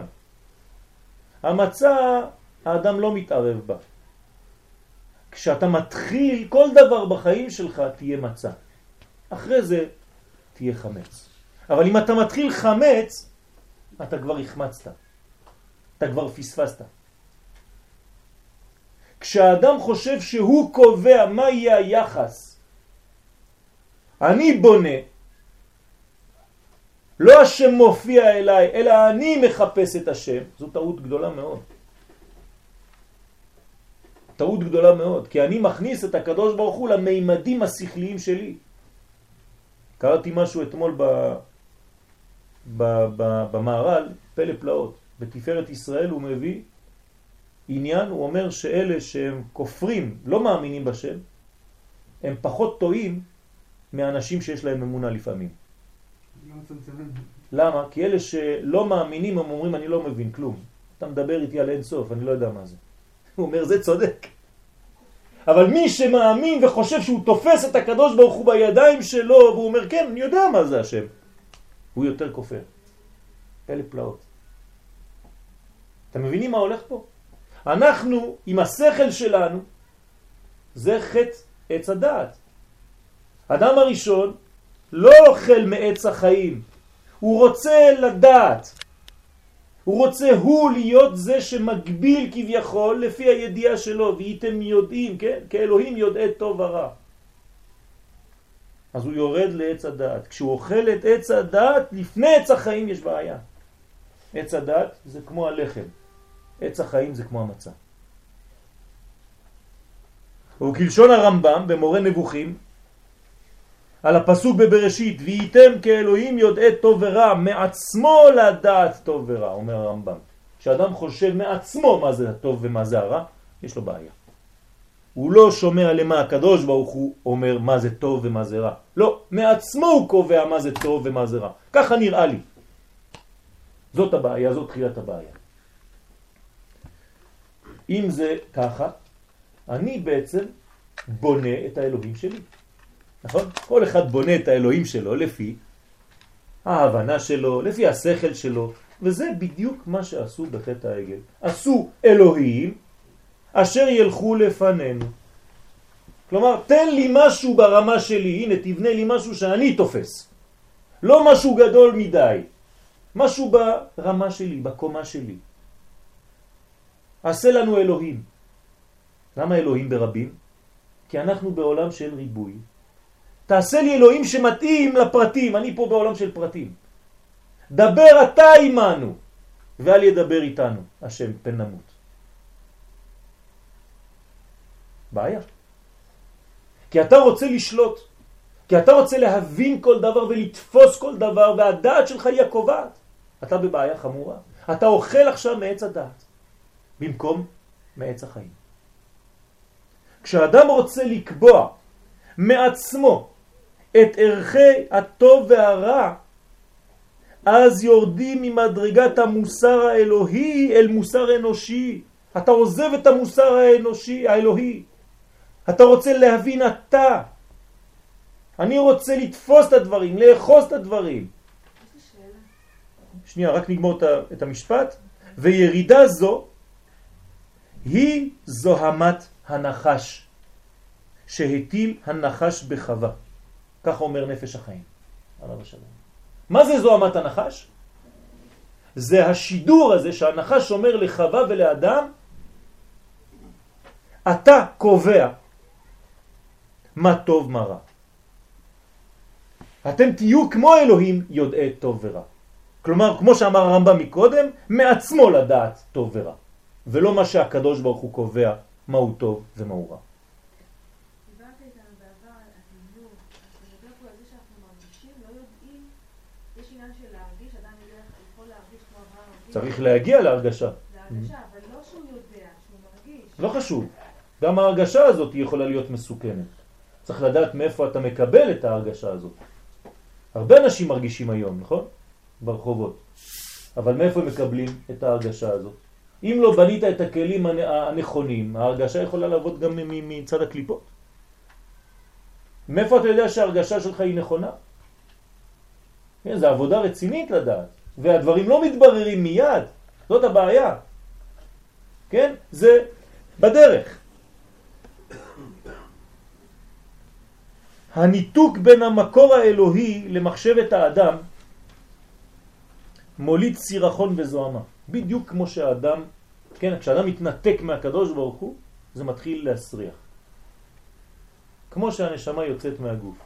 המצה, האדם לא מתערב בה. כשאתה מתחיל כל דבר בחיים שלך תהיה מצה. אחרי זה תהיה חמץ. אבל אם אתה מתחיל חמץ, אתה כבר החמצת. אתה כבר פספסת. כשהאדם חושב שהוא קובע מה יהיה היחס, אני בונה, לא השם מופיע אליי, אלא אני מחפש את השם, זו טעות גדולה מאוד. טעות גדולה מאוד, כי אני מכניס את הקדוש ברוך הוא למימדים השכליים שלי. קראתי משהו אתמול ב, ב, ב, במערל, פלא פלאות. בתפארת ישראל הוא מביא עניין, הוא אומר שאלה שהם כופרים, לא מאמינים בשם, הם פחות טועים מאנשים שיש להם אמונה לפעמים. למה? כי אלה שלא מאמינים הם אומרים אני לא מבין כלום. אתה מדבר איתי על אין סוף, אני לא יודע מה זה. *laughs* הוא אומר זה צודק. אבל מי שמאמין וחושב שהוא תופס את הקדוש ברוך הוא בידיים שלו והוא אומר כן אני יודע מה זה השם הוא יותר כופר. פלא פלאות. אתם מבינים מה הולך פה? אנחנו עם השכל שלנו זה חטא עץ הדעת. אדם הראשון לא אוכל מעץ החיים, הוא רוצה לדעת. הוא רוצה הוא להיות זה שמגביל כביכול לפי הידיעה שלו, והייתם יודעים, כן? כאלוהים יודעי טוב ורע. אז הוא יורד לעץ הדעת. כשהוא אוכל את עץ הדעת, לפני עץ החיים יש בעיה. עץ הדעת זה כמו הלחם, עץ החיים זה כמו המצה. וכלשון הרמב"ם במורה נבוכים, על הפסוק בבראשית, וייתם כאלוהים יודעי טוב ורע, מעצמו לדעת טוב ורע, אומר הרמב"ם. כשאדם חושב מעצמו מה זה הטוב ומה זה הרע, יש לו בעיה. הוא לא שומע למה הקדוש ברוך הוא אומר מה זה טוב ומה זה רע. לא, מעצמו הוא קובע מה זה טוב ומה זה רע. ככה נראה לי. זאת הבעיה, זאת תחילת הבעיה. אם זה ככה, אני בעצם בונה את האלוהים שלי. נכון? כל אחד בונה את האלוהים שלו לפי ההבנה שלו, לפי השכל שלו, וזה בדיוק מה שעשו בחטא העגל. עשו אלוהים אשר ילכו לפנינו. כלומר, תן לי משהו ברמה שלי, הנה תבנה לי משהו שאני תופס. לא משהו גדול מדי, משהו ברמה שלי, בקומה שלי. עשה לנו אלוהים. למה אלוהים ברבים? כי אנחנו בעולם של ריבוי. תעשה לי אלוהים שמתאים לפרטים, אני פה בעולם של פרטים. דבר אתה עמנו, ואל ידבר איתנו, השם פן נמות. בעיה. כי אתה רוצה לשלוט, כי אתה רוצה להבין כל דבר ולתפוס כל דבר, והדעת שלך היא הקובעת. אתה בבעיה חמורה. אתה אוכל עכשיו מעץ הדעת, במקום מעץ החיים. כשאדם רוצה לקבוע מעצמו את ערכי הטוב והרע, אז יורדים ממדרגת המוסר האלוהי אל מוסר אנושי. אתה עוזב את המוסר האנושי, האלוהי. אתה רוצה להבין אתה. אני רוצה לתפוס את הדברים, לאחוז את הדברים. שנייה, רק נגמור את המשפט. וירידה זו היא זוהמת הנחש שהטיל הנחש בחווה. כך אומר נפש החיים, עליו השלום. מה זה זוהמת הנחש? זה השידור הזה שהנחש אומר לחווה ולאדם, אתה קובע מה טוב מה רע. אתם תהיו כמו אלוהים יודעי טוב ורע. כלומר, כמו שאמר הרמב"ם מקודם, מעצמו לדעת טוב ורע, ולא מה שהקדוש ברוך הוא קובע מהו טוב ומהו רע. צריך להגיע להרגשה. להרגשה, אבל לא שהוא יודע, לא חשוב. גם ההרגשה הזאת יכולה להיות מסוכנת. צריך לדעת מאיפה אתה מקבל את ההרגשה הזאת. הרבה אנשים מרגישים היום, נכון? ברחובות. אבל מאיפה הם מקבלים את ההרגשה הזאת? אם לא בנית את הכלים הנכונים, ההרגשה יכולה לעבוד גם מצד הקליפות. מאיפה אתה יודע שההרגשה שלך היא נכונה? כן, זו עבודה רצינית לדעת, והדברים לא מתבררים מיד, זאת הבעיה. כן? זה בדרך. הניתוק בין המקור האלוהי למחשבת האדם מוליד סירחון וזוהמה. בדיוק כמו שהאדם, כן, כשאדם מתנתק מהקדוש ברוך הוא, זה מתחיל להסריח. כמו שהנשמה יוצאת מהגוף.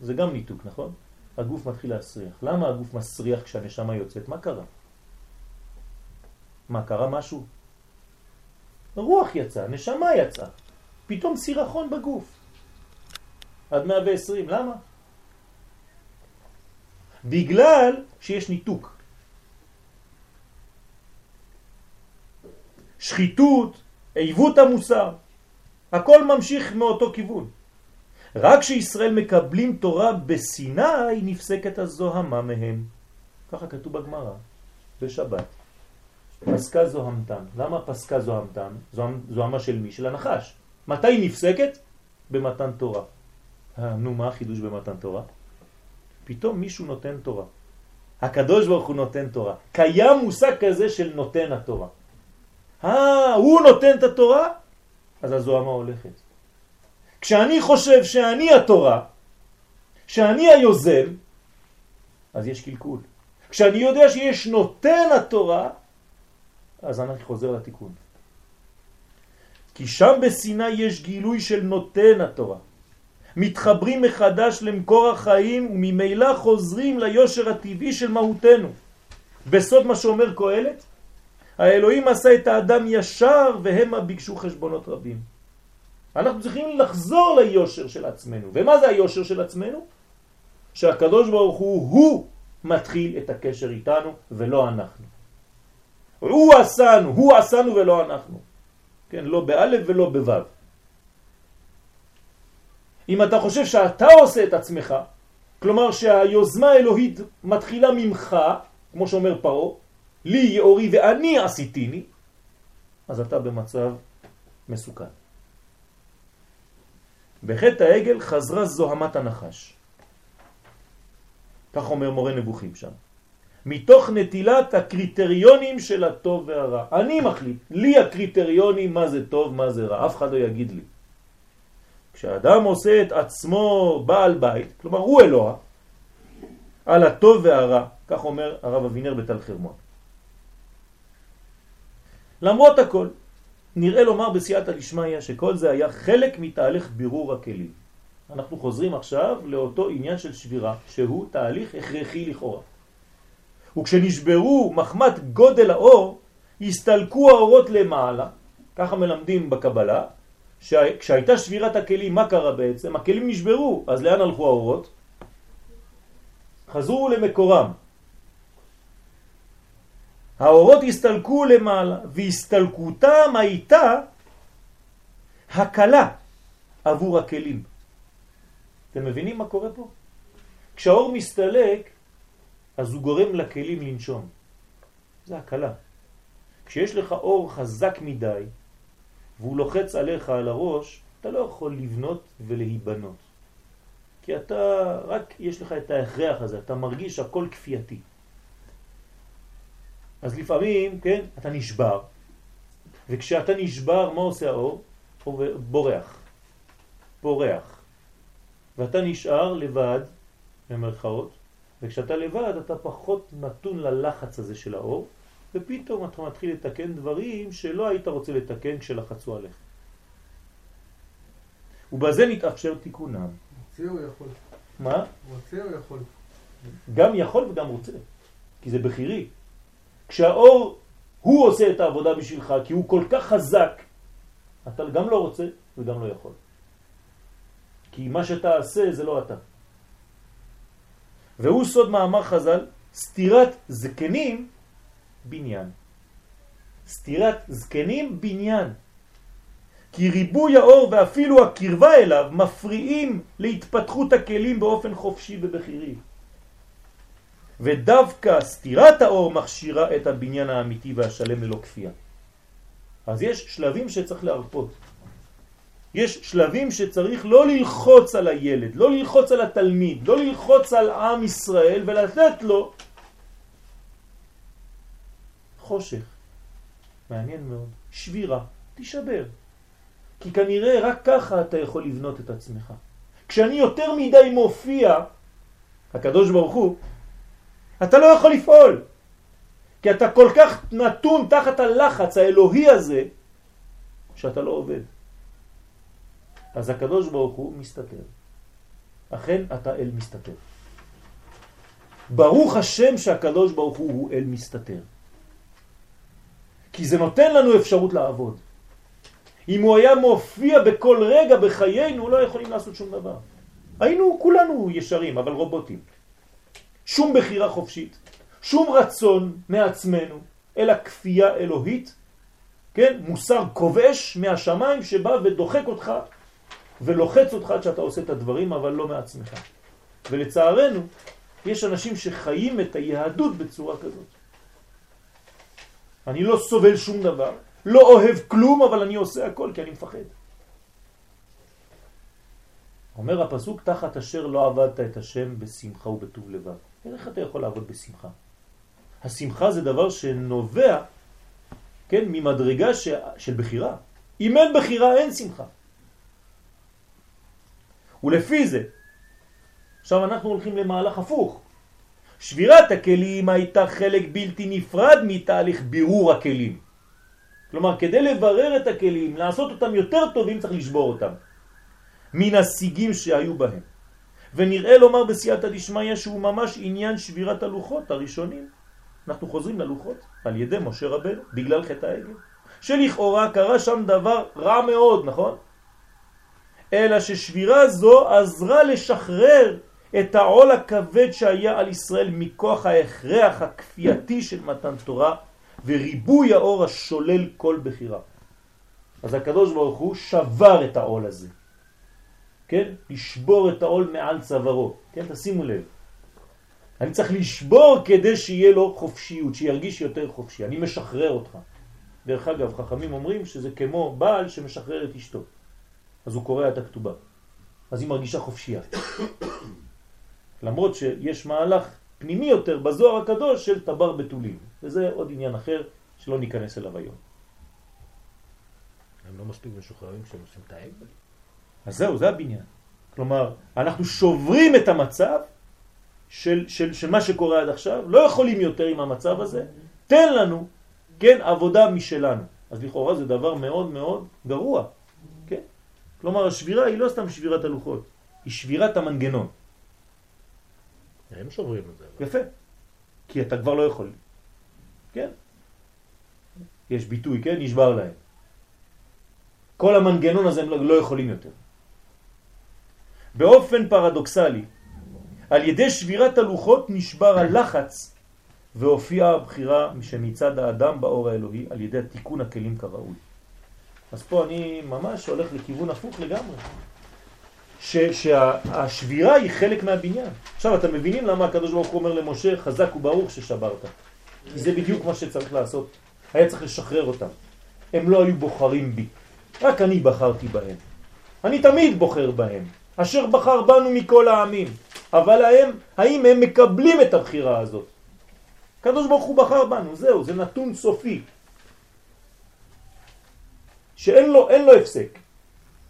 זה גם ניתוק, נכון? הגוף מתחיל להסריח. למה הגוף מסריח כשהנשמה יוצאת? מה קרה? מה, קרה משהו? רוח יצא, נשמה יצאה. פתאום סירחון בגוף. עד 120, למה? בגלל שיש ניתוק. שחיתות, עיוות המוסר, הכל ממשיך מאותו כיוון. רק כשישראל מקבלים תורה בסיני נפסקת הזוהמה מהם. ככה כתוב בגמרא, בשבת. פסקה זוהמתם. למה פסקה זוהמתם? זוהמה של מי? של הנחש. מתי היא נפסקת? במתן תורה. אה, נו, מה החידוש במתן תורה? פתאום מישהו נותן תורה. הקדוש ברוך הוא נותן תורה. קיים מושג כזה של נותן התורה. אה, הוא נותן את התורה? אז הזוהמה הולכת. כשאני חושב שאני התורה, שאני היוזם, אז יש קלקול. כשאני יודע שיש נותן התורה, אז אני חוזר לתיקון. כי שם בסיני יש גילוי של נותן התורה. מתחברים מחדש למקור החיים וממילא חוזרים ליושר הטבעי של מהותנו. בסוד מה שאומר קהלת, האלוהים עשה את האדם ישר והמה ביקשו חשבונות רבים. אנחנו צריכים לחזור ליושר של עצמנו. ומה זה היושר של עצמנו? שהקדוש ברוך הוא, הוא מתחיל את הקשר איתנו ולא אנחנו. הוא עשנו, הוא עשנו ולא אנחנו. כן, לא באלף ולא בוו. אם אתה חושב שאתה עושה את עצמך, כלומר שהיוזמה האלוהית מתחילה ממך, כמו שאומר פרו, לי יאורי ואני עשיתיני, אז אתה במצב מסוכן. בחטא העגל חזרה זוהמת הנחש. כך אומר מורה נבוכים שם. מתוך נטילת הקריטריונים של הטוב והרע. אני מחליט, לי הקריטריונים מה זה טוב, מה זה רע, אף אחד לא יגיד לי. כשאדם עושה את עצמו בעל בית, כלומר הוא אלוה, על הטוב והרע, כך אומר הרב אבינר בתל חרמון. למרות הכל, נראה לומר בסייעתא דשמיא שכל זה היה חלק מתהליך בירור הכלים. אנחנו חוזרים עכשיו לאותו עניין של שבירה, שהוא תהליך הכרחי לכאורה. וכשנשברו מחמת גודל האור, הסתלקו האורות למעלה, ככה מלמדים בקבלה, כשהייתה שבירת הכלים, מה קרה בעצם? הכלים נשברו, אז לאן הלכו האורות? חזרו למקורם. האורות הסתלקו למעלה, והסתלקותם הייתה הקלה עבור הכלים. אתם מבינים מה קורה פה? כשהאור מסתלק, אז הוא גורם לכלים לנשום. זה הקלה. כשיש לך אור חזק מדי, והוא לוחץ עליך על הראש, אתה לא יכול לבנות ולהיבנות. כי אתה, רק יש לך את ההכרח הזה, אתה מרגיש הכל כפייתי. אז לפעמים, כן, אתה נשבר, וכשאתה נשבר, מה עושה האור? הוא בורח, פורח, ואתה נשאר לבד, במרכאות, וכשאתה לבד אתה פחות נתון ללחץ הזה של האור, ופתאום אתה מתחיל לתקן דברים שלא היית רוצה לתקן כשלחצו עליך. ובזה נתאפשר תיקונם. רוצה או יכול? מה? רוצה או יכול? גם יכול וגם רוצה, כי זה בחירי. כשהאור הוא עושה את העבודה בשבילך, כי הוא כל כך חזק, אתה גם לא רוצה וגם לא יכול. כי מה שאתה עושה זה לא אתה. והוא סוד מאמר חז"ל, סתירת זקנים בניין. סתירת זקנים בניין. כי ריבוי האור ואפילו הקרבה אליו מפריעים להתפתחות הכלים באופן חופשי ובחירי. ודווקא סתירת האור מכשירה את הבניין האמיתי והשלם ללא כפייה. אז יש שלבים שצריך להרפות. יש שלבים שצריך לא ללחוץ על הילד, לא ללחוץ על התלמיד, לא ללחוץ על עם ישראל ולתת לו חושך. מעניין מאוד. שבירה, תישבר. כי כנראה רק ככה אתה יכול לבנות את עצמך. כשאני יותר מדי מופיע, הקדוש ברוך הוא, אתה לא יכול לפעול. כי אתה כל כך נתון תחת הלחץ האלוהי הזה, שאתה לא עובד. אז הקדוש ברוך הוא מסתתר. אכן אתה אל מסתתר. ברוך השם שהקדוש ברוך הוא הוא אל מסתתר. כי זה נותן לנו אפשרות לעבוד. אם הוא היה מופיע בכל רגע בחיינו, לא יכולים לעשות שום דבר. היינו כולנו ישרים, אבל רובוטים. שום בחירה חופשית, שום רצון מעצמנו, אלא כפייה אלוהית, כן? מוסר כובש מהשמיים שבא ודוחק אותך ולוחץ אותך עד שאתה עושה את הדברים, אבל לא מעצמך. ולצערנו, יש אנשים שחיים את היהדות בצורה כזאת. אני לא סובל שום דבר, לא אוהב כלום, אבל אני עושה הכל כי אני מפחד. אומר הפסוק, תחת אשר לא עבדת את השם בשמחה ובטוב לבב. איך אתה יכול לעבוד בשמחה? השמחה זה דבר שנובע, כן, ממדרגה ש... של בחירה. אם אין בחירה, אין שמחה. ולפי זה, עכשיו אנחנו הולכים למהלך הפוך. שבירת הכלים הייתה חלק בלתי נפרד מתהליך בירור הכלים. כלומר, כדי לברר את הכלים, לעשות אותם יותר טובים, צריך לשבור אותם. מן השיגים שהיו בהם. ונראה לומר בסייעתא דשמיא שהוא ממש עניין שבירת הלוחות הראשונים. אנחנו חוזרים ללוחות על ידי משה רבנו, בגלל חטא העגל. שלכאורה קרה שם דבר רע מאוד, נכון? אלא ששבירה זו עזרה לשחרר את העול הכבד שהיה על ישראל מכוח ההכרח הכפייתי של מתן תורה וריבוי האור השולל כל בחירה. אז הקדוש ברוך הוא שבר את העול הזה. כן? לשבור את העול מעל צווארו. כן? תשימו לב. אני צריך לשבור כדי שיהיה לו חופשיות, שירגיש יותר חופשי. אני משחרר אותך. דרך אגב, חכמים אומרים שזה כמו בעל שמשחרר את אשתו. אז הוא קורא את הכתובה. אז היא מרגישה חופשייה. *coughs* למרות שיש מהלך פנימי יותר בזוהר הקדוש של טבר בתולים. וזה עוד עניין אחר שלא ניכנס אליו היום. הם לא מספיק משוחררים כשהם עושים את העגל? אז זהו, זה הבניין. כלומר, אנחנו שוברים את המצב של, של, של מה שקורה עד עכשיו, לא יכולים יותר עם המצב הזה, תן לנו, כן, עבודה משלנו. אז לכאורה זה דבר מאוד מאוד גרוע, כן? כלומר, השבירה היא לא סתם שבירת הלוחות, היא שבירת המנגנון. הם שוברים את זה. יפה, כי אתה כבר לא יכול. כן? יש ביטוי, כן? נשבר להם. כל המנגנון הזה הם לא, לא יכולים יותר. באופן פרדוקסלי, על ידי שבירת הלוחות נשבר הלחץ והופיעה הבחירה שמצד האדם באור האלוהי על ידי תיקון הכלים כראוי. אז פה אני ממש הולך לכיוון הפוך לגמרי. ש, שהשבירה היא חלק מהבניין. עכשיו אתם מבינים למה הקדוש ברוך הוא אומר למשה חזק וברוך ששברת. כי זה בדיוק מה שצריך לעשות. היה צריך לשחרר אותם. הם לא היו בוחרים בי, רק אני בחרתי בהם. אני תמיד בוחר בהם. אשר בחר בנו מכל העמים. אבל הם, האם הם מקבלים את הבחירה הזאת? הקדוש ברוך הוא בחר בנו, זהו, זה נתון סופי. שאין לו, לו הפסק.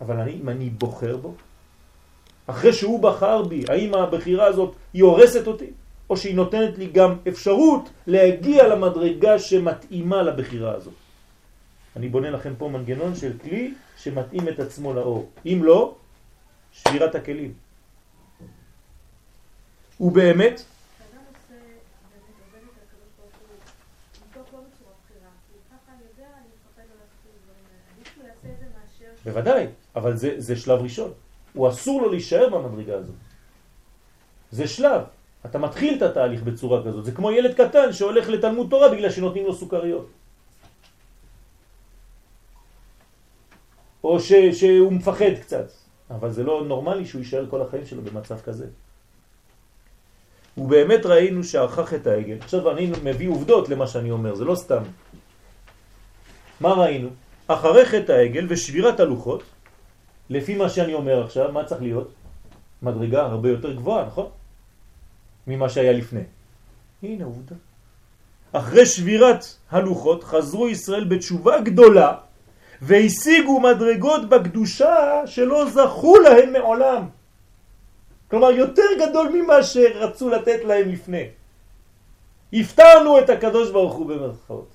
אבל אני, אם אני בוחר בו, אחרי שהוא בחר בי, האם הבחירה הזאת היא הורסת אותי? או שהיא נותנת לי גם אפשרות להגיע למדרגה שמתאימה לבחירה הזאת. אני בונה לכם פה מנגנון של כלי שמתאים את עצמו לאור. אם לא, שבירת הכלים. ובאמת, בוודאי, אבל זה, זה שלב ראשון. הוא אסור לו להישאר במדרגה הזאת. זה שלב. אתה מתחיל את התהליך בצורה כזאת. זה כמו ילד קטן שהולך לתלמוד תורה בגלל שנותנים לו סוכריות. או ש, שהוא מפחד קצת, אבל זה לא נורמלי שהוא יישאר כל החיים שלו במצב כזה. ובאמת ראינו שערכך את העגל. עכשיו אני מביא עובדות למה שאני אומר, זה לא סתם. מה ראינו? אחרי חטא העגל ושבירת הלוחות, לפי מה שאני אומר עכשיו, מה צריך להיות? מדרגה הרבה יותר גבוהה, נכון? ממה שהיה לפני. הנה עובדה. אחרי שבירת הלוחות חזרו ישראל בתשובה גדולה והשיגו מדרגות בקדושה שלא זכו להם מעולם. כלומר יותר גדול ממה שרצו לתת להם לפני. הפתרנו את הקדוש ברוך הוא במרכאות.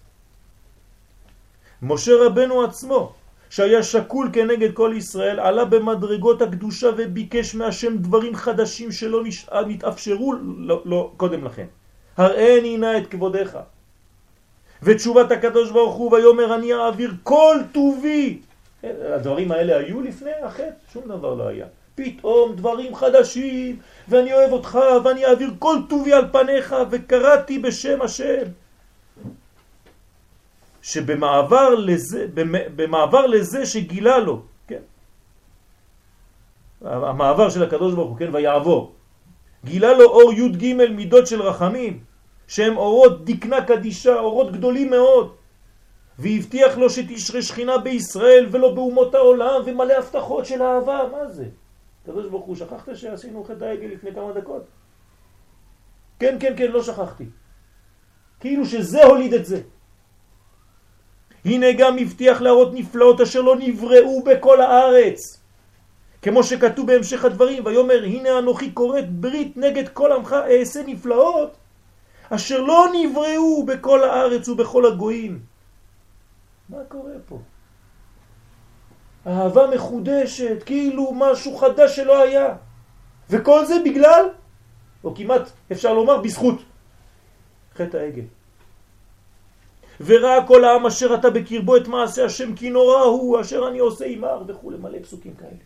משה רבנו עצמו, שהיה שקול כנגד כל ישראל, עלה במדרגות הקדושה וביקש מהשם דברים חדשים שלא נתאפשרו לא, לא, קודם לכן. הראיני נא את כבודך. ותשובת הקדוש ברוך הוא ויאמר אני אעביר כל טובי. הדברים האלה היו לפני החטא? שום דבר לא היה. פתאום דברים חדשים, ואני אוהב אותך, ואני אעביר כל טובי על פניך, וקראתי בשם השם. שבמעבר לזה, במעבר לזה שגילה לו, כן? המעבר של הקדוש ברוך הוא, כן? ויעבור. גילה לו אור י' ג' מידות של רחמים, שהם אורות דקנה קדישה, אורות גדולים מאוד. והבטיח לו שתשרה שכינה בישראל ולא באומות העולם ומלא הבטחות של אהבה, מה זה? הקדוש ברוך הוא, שכחת שעשינו חטא העגל לפני כמה דקות? כן, כן, כן, לא שכחתי. כאילו שזה הוליד את זה. הנה גם הבטיח להראות נפלאות אשר לא נבראו בכל הארץ. כמו שכתוב בהמשך הדברים, ויאמר הנה אנוכי קוראת ברית נגד כל עמך אעשה נפלאות אשר לא נבראו בכל הארץ ובכל הגויים. מה קורה פה? אהבה מחודשת, כאילו משהו חדש שלא היה. וכל זה בגלל, או כמעט אפשר לומר בזכות, חטא העגל. וראה כל העם אשר אתה בקרבו את מעשה השם כי נורא הוא אשר אני עושה עמר וכו' מלא פסוקים כאלה.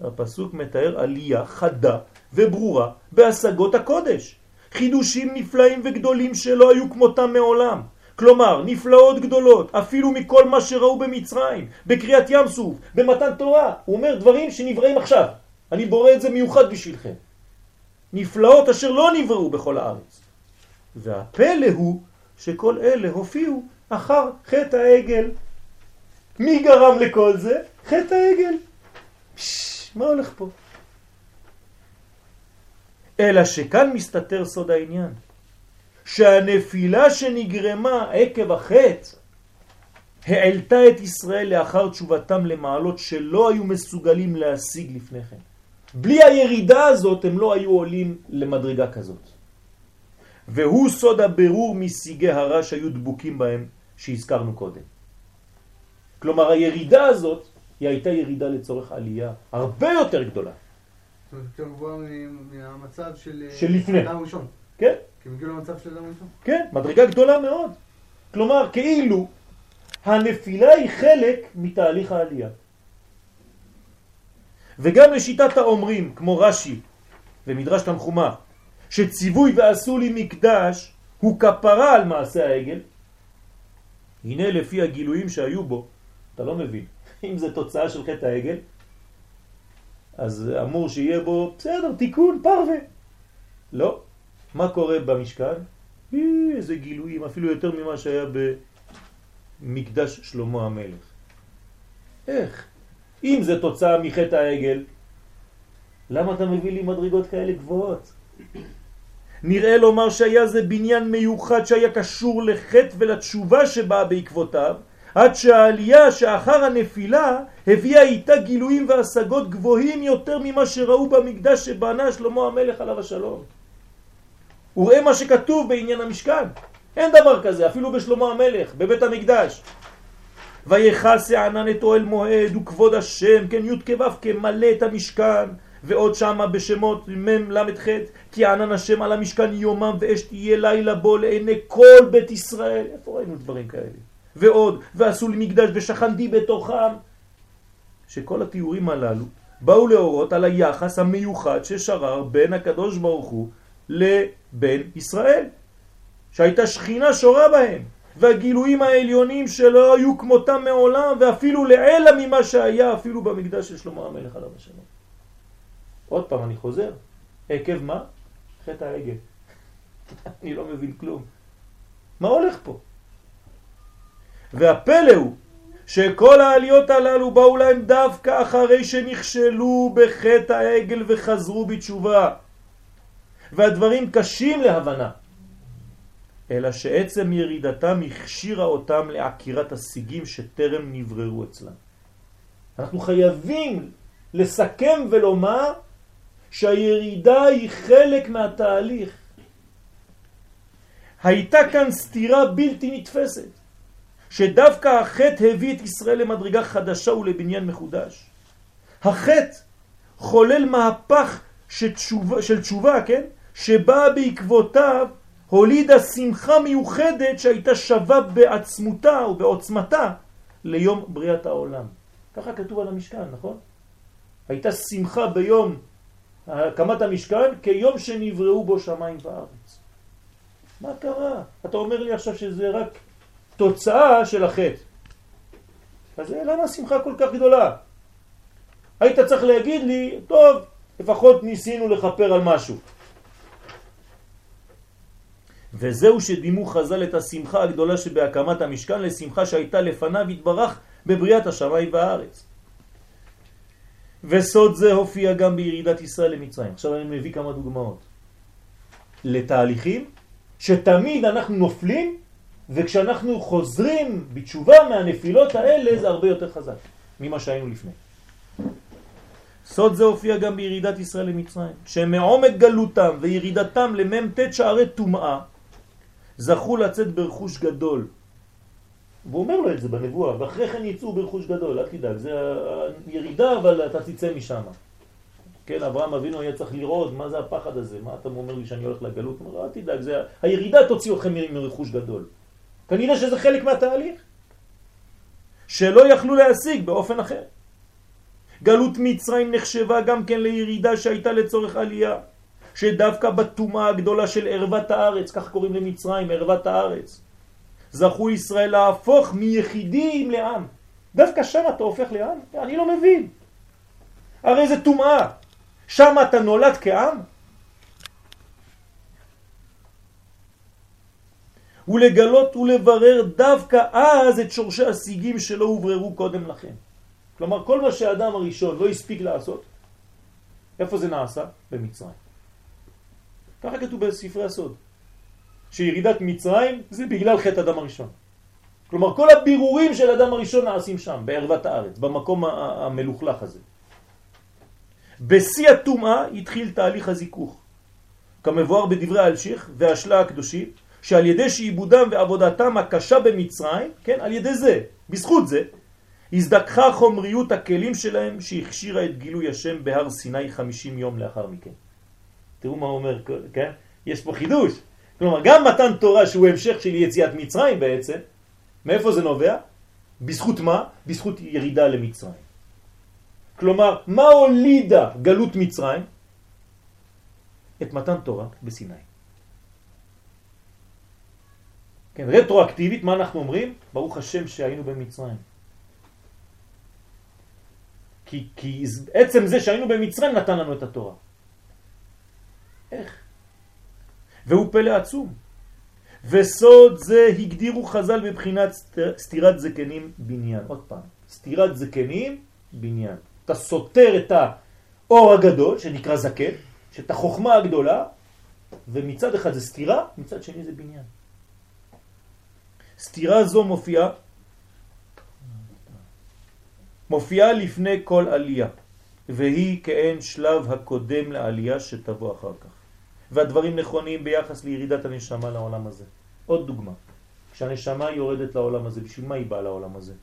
הפסוק מתאר עלייה חדה וברורה בהשגות הקודש. חידושים נפלאים וגדולים שלא היו כמותם מעולם. כלומר, נפלאות גדולות, אפילו מכל מה שראו במצרים, בקריאת ים סוף, במתן תורה. הוא אומר דברים שנבראים עכשיו. אני בורא את זה מיוחד בשבילכם. נפלאות אשר לא נבראו בכל הארץ. והפלא הוא שכל אלה הופיעו אחר חטא העגל. מי גרם לכל זה? חטא העגל. מה הולך פה? אלא שכאן מסתתר סוד העניין. שהנפילה שנגרמה עקב החטא העלתה את ישראל לאחר תשובתם למעלות שלא היו מסוגלים להשיג לפני כן. בלי הירידה הזאת הם לא היו עולים למדרגה כזאת. והוא סוד הבירור משיגי הרע שהיו דבוקים בהם שהזכרנו קודם. כלומר הירידה הזאת היא הייתה ירידה לצורך עלייה הרבה יותר גדולה. זאת אומרת, יותר גבוהה מהמצב של... של לפני. אדם ראשון. כן. כי הם הגיעו למצב של אדם ראשון. כן, מדרגה גדולה מאוד. כלומר, כאילו הנפילה היא חלק מתהליך העלייה. וגם לשיטת האומרים, כמו רש"י ומדרש תנחומה, שציווי ועשו לי מקדש הוא כפרה על מעשה העגל, הנה לפי הגילויים שהיו בו, אתה לא מבין, *laughs* אם זה תוצאה של חטא העגל, אז אמור שיהיה בו, בסדר, תיקון, פרווה. לא. מה קורה במשכן? איזה גילויים, אפילו יותר ממה שהיה במקדש שלמה המלך. איך? אם זה תוצאה מחטא העגל, למה אתה מביא לי מדרגות כאלה גבוהות? נראה לומר שהיה זה בניין מיוחד שהיה קשור לחטא ולתשובה שבאה בעקבותיו, עד שהעלייה שאחר הנפילה הביאה איתה גילויים והשגות גבוהים יותר ממה שראו במקדש שבנה שלמה המלך עליו השלום. וראה מה שכתוב בעניין המשכן. אין דבר כזה, אפילו בשלמה המלך, בבית המקדש. ויחס הענן את אוהל מועד וכבוד השם, כן י' כו' כמלא את המשכן, ועוד שמה בשמות מ' ל"ח, כי ענן השם על המשכן יומם ואש תהיה לילה בו לעיני כל בית ישראל. איפה ראינו דברים כאלה? ועוד, ועשו לי מקדש ושכנתי בתוכם. שכל התיאורים הללו באו להורות על היחס המיוחד ששרר בין הקדוש ברוך הוא לבין ישראל, שהייתה שכינה שורה בהם, והגילויים העליונים שלא היו כמותם מעולם ואפילו לעלה ממה שהיה אפילו במקדש של שלמה המלך עליו השלום. עוד פעם אני חוזר, עקב מה? חטא העגל. *laughs* אני לא מבין כלום. מה הולך פה? והפלא הוא שכל העליות הללו באו להם דווקא אחרי שנכשלו בחטא העגל וחזרו בתשובה. והדברים קשים להבנה. אלא שעצם ירידתם הכשירה אותם לעקירת השיגים שטרם נבררו אצלם. אנחנו חייבים לסכם ולומר שהירידה היא חלק מהתהליך. הייתה כאן סתירה בלתי נתפסת, שדווקא החטא הביא את ישראל למדרגה חדשה ולבניין מחודש. החטא חולל מהפך של תשובה, של תשובה כן? שבאה בעקבותיו הולידה שמחה מיוחדת שהייתה שווה בעצמותה ובעוצמתה ליום בריאת העולם. ככה כתוב על המשכן, נכון? הייתה שמחה ביום הקמת המשכן כיום שנבראו בו שמיים וארץ. מה קרה? אתה אומר לי עכשיו שזה רק תוצאה של החטא. אז למה השמחה כל כך גדולה? היית צריך להגיד לי, טוב, לפחות ניסינו לחפר על משהו. וזהו שדימו חז"ל את השמחה הגדולה שבהקמת המשכן לשמחה שהייתה לפניו התברך בבריאת השמיים והארץ. וסוד זה הופיע גם בירידת ישראל למצרים. עכשיו אני מביא כמה דוגמאות. לתהליכים שתמיד אנחנו נופלים וכשאנחנו חוזרים בתשובה מהנפילות האלה זה הרבה יותר חזק ממה שהיינו לפני. סוד זה הופיע גם בירידת ישראל למצרים, שמעומק גלותם וירידתם למ"ט שערי טומאה זכו לצאת ברכוש גדול. והוא אומר לו את זה בנבואה, ואחרי כן יצאו ברכוש גדול, אל תדאג, זה הירידה אבל אתה תצא משם. כן, אברהם אבינו היה צריך לראות מה זה הפחד הזה, מה אתה אומר לי שאני הולך לגלות? הוא אומר, אל תדאג, זה, הירידה תוציא אתכם מרכוש גדול. כנראה שזה חלק מהתהליך, שלא יכלו להשיג באופן אחר. גלות מצרים נחשבה גם כן לירידה שהייתה לצורך עלייה. שדווקא בתומה הגדולה של ערוות הארץ, כך קוראים למצרים, ערוות הארץ, זכו ישראל להפוך מיחידים לעם. דווקא שם אתה הופך לעם? אני לא מבין. הרי זה תומעה. שם אתה נולד כעם? ולגלות ולברר דווקא אז את שורשי השיגים שלא הובררו קודם לכן. כלומר, כל מה שהאדם הראשון לא הספיק לעשות, איפה זה נעשה? במצרים. ככה כתוב בספרי הסוד. שירידת מצרים זה בגלל חטא אדם הראשון. כלומר, כל הבירורים של אדם הראשון נעשים שם, בערוות הארץ, במקום המלוכלך הזה. בשיא הטומאה התחיל תהליך הזיכוך, כמבואר בדברי האלשיך והשלה הקדושים, שעל ידי שעיבודם ועבודתם הקשה במצרים, כן, על ידי זה, בזכות זה, הזדככה חומריות הכלים שלהם שהכשירה את גילוי השם בהר סיני 50 יום לאחר מכן. תראו מה אומר, כן? יש פה חידוש. כלומר, גם מתן תורה שהוא המשך של יציאת מצרים בעצם, מאיפה זה נובע? בזכות מה? בזכות ירידה למצרים. כלומר, מה הולידה גלות מצרים? את מתן תורה בסיני. כן, רטרואקטיבית, מה אנחנו אומרים? ברוך השם שהיינו במצרים. כי, כי עצם זה שהיינו במצרים נתן לנו את התורה. איך? והוא פלא עצום. וסוד זה הגדירו חז"ל מבחינת סתירת זקנים בניין. עוד פעם, סתירת זקנים בניין. אתה סותר את האור הגדול שנקרא זקן, שאת החוכמה הגדולה, ומצד אחד זה סתירה, מצד שני זה בניין. סתירה זו מופיעה מופיעה לפני כל עלייה, והיא כאין שלב הקודם לעלייה שתבוא אחר כך. והדברים נכונים ביחס לירידת הנשמה לעולם הזה. עוד דוגמה, כשהנשמה יורדת לעולם הזה, בשביל מה היא באה לעולם הזה?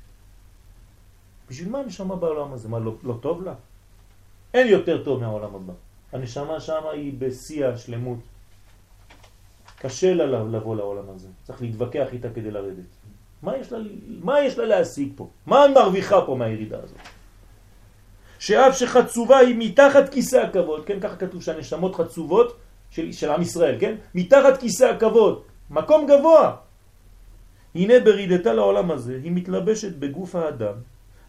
בשביל מה הנשמה באה לעולם הזה? מה, לא, לא טוב לה? אין יותר טוב מהעולם הבא. הנשמה שם היא בשיא השלמות. קשה לה לבוא לעולם הזה. צריך להתווכח איתה כדי לרדת. מה יש לה, מה יש לה להשיג פה? מה מרוויחה פה מהירידה הזאת? שאף שחצובה היא מתחת כיסא הכבוד, כן, ככה כתוב שהנשמות חצובות של, של עם ישראל, כן? מתחת כיסא הכבוד, מקום גבוה. הנה ברידתה לעולם הזה, היא מתלבשת בגוף האדם,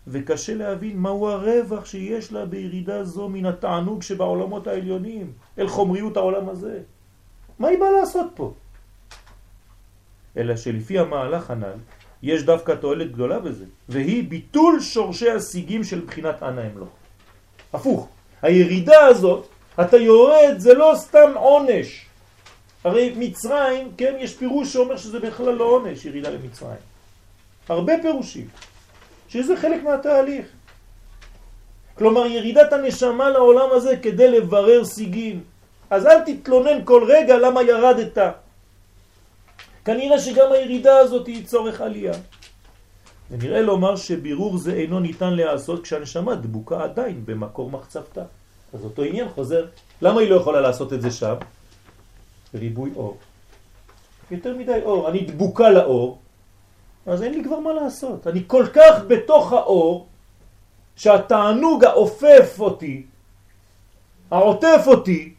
וקשה להבין מהו הרווח שיש לה בירידה זו מן התענוג שבעולמות העליונים, אל חומריות העולם הזה. מה היא באה לעשות פה? אלא שלפי המהלך הנ"ל, יש דווקא תועלת גדולה בזה, והיא ביטול שורשי השיגים של בחינת אנא אמלוך. הפוך, הירידה הזאת, אתה יורד, זה לא סתם עונש. הרי מצרים, כן, יש פירוש שאומר שזה בכלל לא עונש, ירידה למצרים. הרבה פירושים, שזה חלק מהתהליך. כלומר, ירידת הנשמה לעולם הזה כדי לברר שיגים. אז אל תתלונן כל רגע למה ירדת. כנראה שגם הירידה הזאת היא צורך עלייה. ונראה לומר שבירור זה אינו ניתן לעשות כשהנשמה דבוקה עדיין במקור מחצבתה. אז אותו עניין חוזר. למה היא לא יכולה לעשות את זה שם? ריבוי אור. יותר מדי אור. אני דבוקה לאור, אז אין לי כבר מה לעשות. אני כל כך בתוך האור, שהתענוג העופף אותי, העוטף אותי,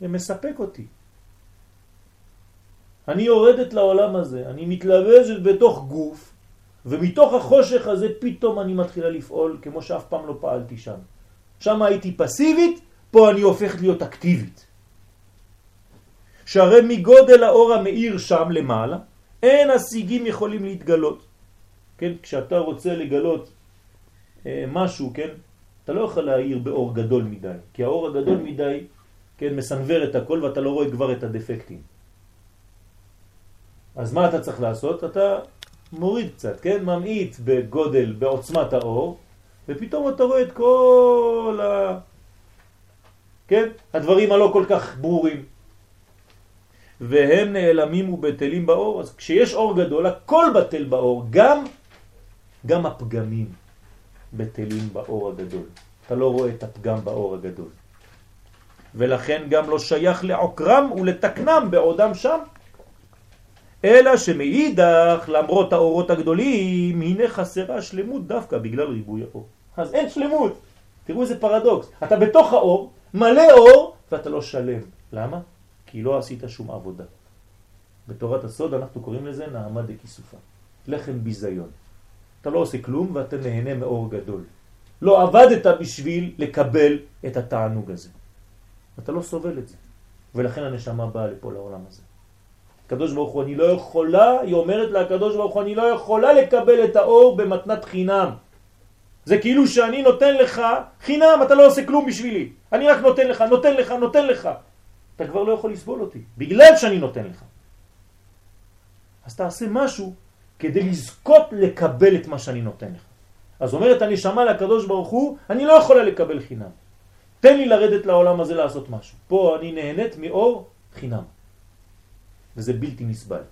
זה מספק אותי. אני יורדת לעולם הזה, אני מתלבשת בתוך גוף, ומתוך החושך הזה פתאום אני מתחילה לפעול כמו שאף פעם לא פעלתי שם. שם הייתי פסיבית, פה אני הופכת להיות אקטיבית. שהרי מגודל האור המאיר שם למעלה, אין השיגים יכולים להתגלות. כן, כשאתה רוצה לגלות אה, משהו, כן, אתה לא יכול להאיר באור גדול מדי, כי האור הגדול מדי, כן, מסנבר את הכל ואתה לא רואה כבר את הדפקטים. אז מה אתה צריך לעשות? אתה מוריד קצת, כן? ממעיט בגודל, בעוצמת האור, ופתאום אתה רואה את כל ה... כן? הדברים הלא כל כך ברורים. והם נעלמים ובטלים באור, אז כשיש אור גדול, הכל בטל באור, גם, גם הפגמים בטלים באור הגדול. אתה לא רואה את הפגם באור הגדול. ולכן גם לא שייך לעוקרם ולתקנם בעודם שם. אלא שמאידך, למרות האורות הגדולים, הנה חסרה שלמות דווקא בגלל ריבוי האור. אז אין שלמות. תראו איזה פרדוקס. אתה בתוך האור, מלא אור, ואתה לא שלם. למה? כי לא עשית שום עבודה. בתורת הסוד אנחנו קוראים לזה נעמה דכיסופה. לחם ביזיון. אתה לא עושה כלום ואתה נהנה מאור גדול. לא עבדת בשביל לקבל את התענוג הזה. אתה לא סובל את זה. ולכן הנשמה באה לפה לעולם הזה. הקדוש ברוך הוא, אני לא יכולה, היא אומרת לקדוש ברוך הוא, אני לא יכולה לקבל את האור במתנת חינם. זה כאילו שאני נותן לך חינם, אתה לא עושה כלום בשבילי. אני רק נותן לך, נותן לך, נותן לך. אתה כבר לא יכול לסבול אותי, בגלל שאני נותן לך. אז תעשה משהו כדי לזכות לקבל את מה שאני נותן לך. אז אומרת אני שמע לקדוש ברוך הוא, אני לא יכולה לקבל חינם. תן לי לרדת לעולם הזה לעשות משהו. פה אני נהנית מאור חינם. וזה בלתי נסבל.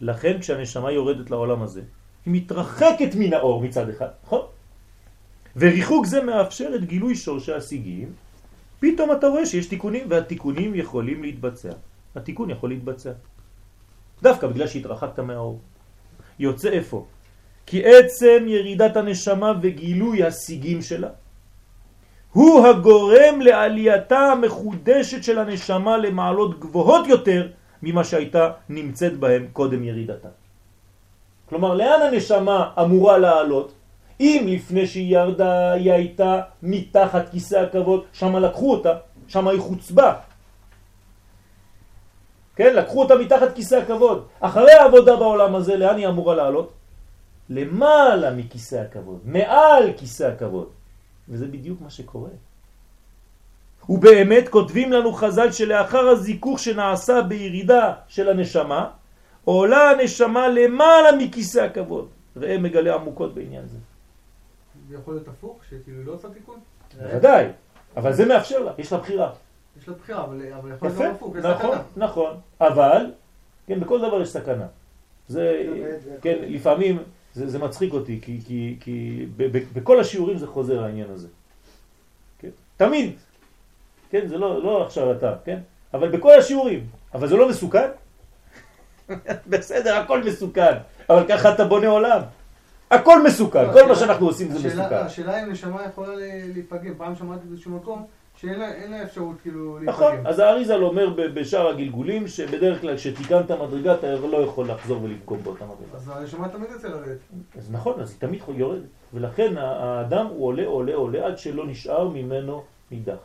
לכן כשהנשמה יורדת לעולם הזה, היא מתרחקת מן האור מצד אחד, נכון? וריחוק זה מאפשר את גילוי שורשי השיגים, פתאום אתה רואה שיש תיקונים, והתיקונים יכולים להתבצע. התיקון יכול להתבצע. דווקא בגלל שהתרחקת מהאור. יוצא איפה? כי עצם ירידת הנשמה וגילוי השיגים שלה הוא הגורם לעלייתה המחודשת של הנשמה למעלות גבוהות יותר ממה שהייתה נמצאת בהם קודם ירידתה. כלומר, לאן הנשמה אמורה לעלות? אם לפני שהיא ירדה היא הייתה מתחת כיסא הכבוד, שם לקחו אותה, שם היא חוצבה. כן, לקחו אותה מתחת כיסא הכבוד. אחרי העבודה בעולם הזה, לאן היא אמורה לעלות? למעלה מכיסא הכבוד, מעל כיסא הכבוד. וזה בדיוק מה שקורה. ובאמת כותבים לנו חז"ל שלאחר הזיכוך שנעשה בירידה של הנשמה, עולה הנשמה למעלה מכיסא הכבוד. ראה מגלה עמוקות בעניין זה. זה יכול להיות הפוך, שכאילו לא עושה תיקון? ודאי, אבל זה מאפשר לה, יש לה בחירה. יש לה בחירה, אבל אבל יכול להיות גם הפוך, יש נכון, סכנה. נכון, אבל, כן, בכל דבר יש סכנה. זה, כן, לפעמים זה, זה מצחיק אותי, כי, כי, כי ב, ב, בכל השיעורים זה חוזר העניין הזה. כן? תמיד, כן, זה לא, לא עכשיו אתה, כן? אבל בכל השיעורים, אבל זה לא מסוכן? *laughs* בסדר, הכל מסוכן, אבל ככה אתה בונה עולם. הכל מסוכן, לא, כל מה שאנחנו עושים זה מסוכן. השאלה אם נשמה יכולה להיפגם. פעם שמעתי באיזשהו מקום, שאין לה, אפשרות כאילו נכון, להתרגם. אז האריזל אומר ב- בשאר הגלגולים שבדרך כלל כשתיקנת מדרגה אתה לא יכול לחזור ולפגום באותה מדרגה. אז הנשמה תמיד יוצא לרדת. אז נכון, אז היא תמיד יורדת. ולכן האדם הוא עולה, עולה, עולה עד שלא נשאר ממנו נידח.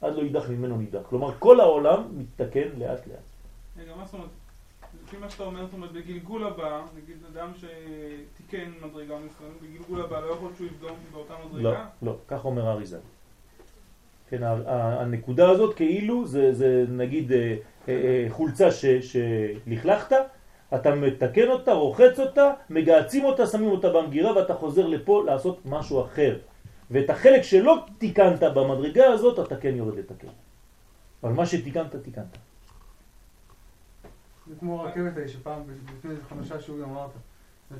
עד לא יידח ממנו נידח. כלומר, כל העולם מתתקן לאט לאט. רגע, מה זאת אומרת? לפי מה שאתה אומר, זאת אומרת, בגלגול הבא, נגיד אדם שתיקן מדרגה מסוימת, בגלגול הבא לא יכול להיות שהוא יבדום באותה לא, מדרגה? לא, כך אומר האריזה. כן, הנקודה הזאת כאילו זה, זה נגיד אה, אה, אה, חולצה ש, שלכלכת, אתה מתקן אותה, רוחץ אותה, מגעצים אותה, שמים אותה במגירה ואתה חוזר לפה לעשות משהו אחר. ואת החלק שלא תיקנת במדרגה הזאת אתה כן יורד לתקן. אבל מה שתיקנת, תיקנת. זה כמו הרכבת ההיא שפעם, לפני חמישה שיעורים אמרת.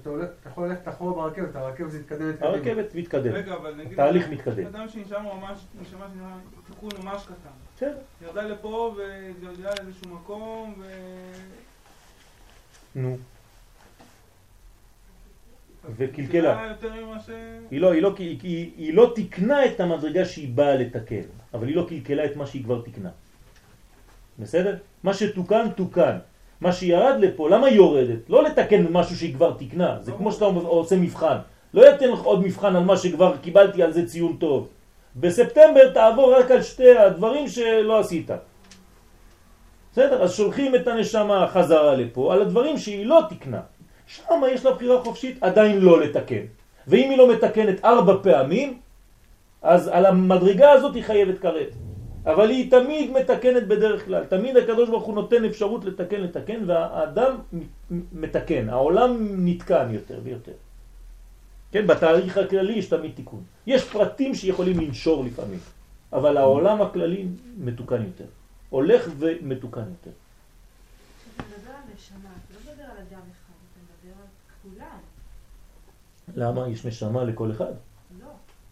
אתה הולך- אתה יכול ללכת אחורה ברכבת, הרכבת זה מתקדמת. הרכבת מתקדמת, רגע, אבל נגיד... התהליך מתקדם. אדם שנשאר ממש, נשמה שנשאר תיקון ממש קטן. בסדר. ירדה לפה והתגלגלה לאיזשהו מקום ו... נו. אז וקלקלה. היא לא, היא, לא, היא לא תיקנה את המדרגה שהיא באה לתקן, אבל היא לא קלקלה את מה שהיא כבר תיקנה. בסדר? מה שתוקן, תוקן. מה שירד לפה, למה היא יורדת? לא לתקן משהו שהיא כבר תיקנה. זה כמו שאתה עושה מבחן. לא יתן לך עוד מבחן על מה שכבר קיבלתי על זה ציון טוב. בספטמבר תעבור רק על שתי הדברים שלא עשית. בסדר? אז שולחים את הנשמה חזרה לפה על הדברים שהיא לא תקנה. שם יש לה בחירה חופשית עדיין לא לתקן. ואם היא לא מתקנת ארבע פעמים, אז על המדרגה הזאת היא חייבת כרת. אבל היא תמיד מתקנת בדרך כלל. תמיד הקדוש ברוך הוא נותן אפשרות לתקן, לתקן, והאדם מתקן. העולם נתקן יותר ויותר. כן, בתהליך הכללי יש תמיד תיקון. יש פרטים שיכולים לנשור לפעמים, אבל העולם הכללי מתוקן יותר. הולך ומתוקן יותר. לא. למה? יש נשמה לכל אחד?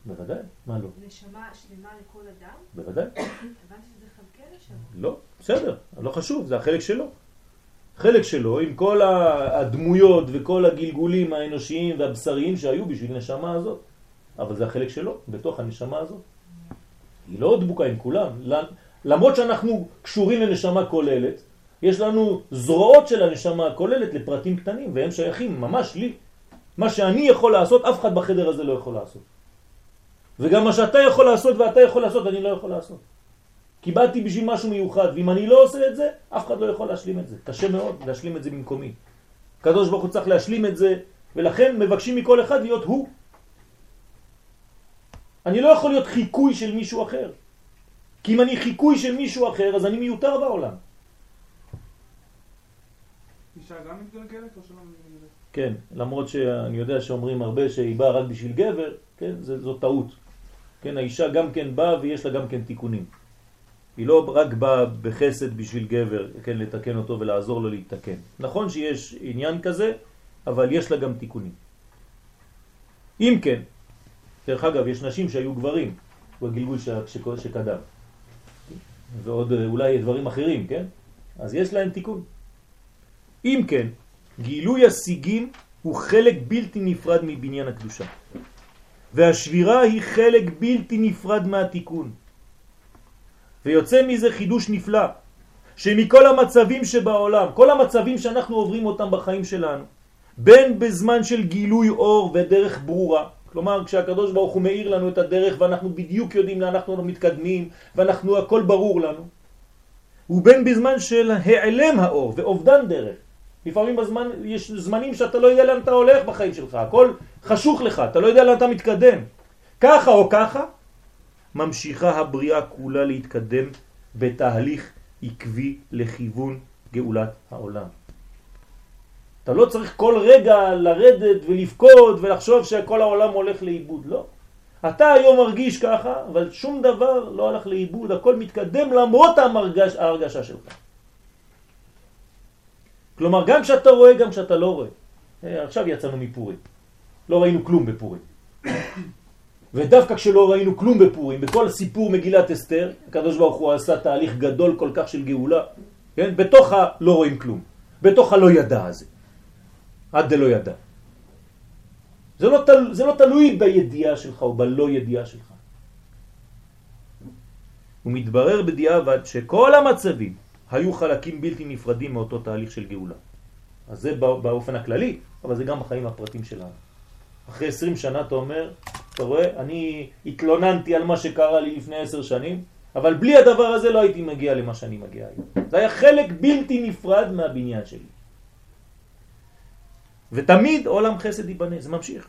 בוודאי. מה לא? נשמה שלמה לכל אדם? בוודאי. הבנתי שזה חלקי נשמה. לא, בסדר, לא חשוב, זה החלק שלו. חלק שלו עם כל הדמויות וכל הגלגולים האנושיים והבשריים שהיו בשביל נשמה הזאת. אבל זה החלק שלו, בתוך הנשמה הזאת. היא לא דבוקה עם כולם. למרות שאנחנו קשורים לנשמה כוללת, יש לנו זרועות של הנשמה הכוללת לפרטים קטנים, והם שייכים ממש לי. מה שאני יכול לעשות, אף אחד בחדר הזה לא יכול לעשות. וגם מה שאתה יכול לעשות ואתה יכול לעשות, אני לא יכול לעשות. כי באתי בשביל משהו מיוחד, ואם אני לא עושה את זה, אף אחד לא יכול להשלים את זה. קשה מאוד להשלים את זה במקומי. הקדוש ברוך הוא צריך להשלים את זה, ולכן מבקשים מכל אחד להיות הוא. אני לא יכול להיות חיקוי של מישהו אחר. כי אם אני חיקוי של מישהו אחר, אז אני מיותר בעולם. אישה גם מתגלגלת או שלא מתגלגלת? כן, למרות שאני יודע שאומרים הרבה שהיא באה רק בשביל גבר, כן, זה, זו טעות. כן, האישה גם כן באה ויש לה גם כן תיקונים. היא לא רק באה בחסד בשביל גבר, כן, לתקן אותו ולעזור לו להתקן. נכון שיש עניין כזה, אבל יש לה גם תיקונים. אם כן, דרך אגב, יש נשים שהיו גברים בגלגול ש... שקדם. ועוד אולי דברים אחרים, כן? אז יש להם תיקון. אם כן, גילוי השיגים הוא חלק בלתי נפרד מבניין הקדושה. והשבירה היא חלק בלתי נפרד מהתיקון. ויוצא מזה חידוש נפלא, שמכל המצבים שבעולם, כל המצבים שאנחנו עוברים אותם בחיים שלנו, בין בזמן של גילוי אור ודרך ברורה, כלומר כשהקדוש ברוך הוא מאיר לנו את הדרך ואנחנו בדיוק יודעים לאן אנחנו מתקדמים ואנחנו הכל ברור לנו, ובין בזמן של העלם האור ואובדן דרך. לפעמים בזמן, יש זמנים שאתה לא יודע לאן אתה הולך בחיים שלך, הכל חשוך לך, אתה לא יודע לאן אתה מתקדם. ככה או ככה, ממשיכה הבריאה כולה להתקדם בתהליך עקבי לכיוון גאולת העולם. אתה לא צריך כל רגע לרדת ולפקוד ולחשוב שכל העולם הולך לאיבוד, לא. אתה היום מרגיש ככה, אבל שום דבר לא הלך לאיבוד, הכל מתקדם למרות המרגש, ההרגשה שלך. כלומר, גם כשאתה רואה, גם כשאתה לא רואה. עכשיו יצאנו מפורים. לא ראינו כלום בפורים. ודווקא כשלא ראינו כלום בפורים, בכל סיפור מגילת אסתר, הקדוש ברוך הוא עשה תהליך גדול כל כך של גאולה, כן? בתוך הלא רואים כלום, בתוך הלא ידע הזה, עד דלא ידע. זה לא, תל, זה לא תלוי בידיעה שלך או בלא ידיעה שלך. ומתברר בדיעבד שכל המצבים היו חלקים בלתי נפרדים מאותו תהליך של גאולה. אז זה באופן הכללי, אבל זה גם בחיים הפרטים שלנו. אחרי 20 שנה אתה אומר, אתה רואה, אני התלוננתי על מה שקרה לי לפני 10 שנים, אבל בלי הדבר הזה לא הייתי מגיע למה שאני מגיע היום. זה היה חלק בלתי נפרד מהבניין שלי. ותמיד עולם חסד ייבנה, זה ממשיך.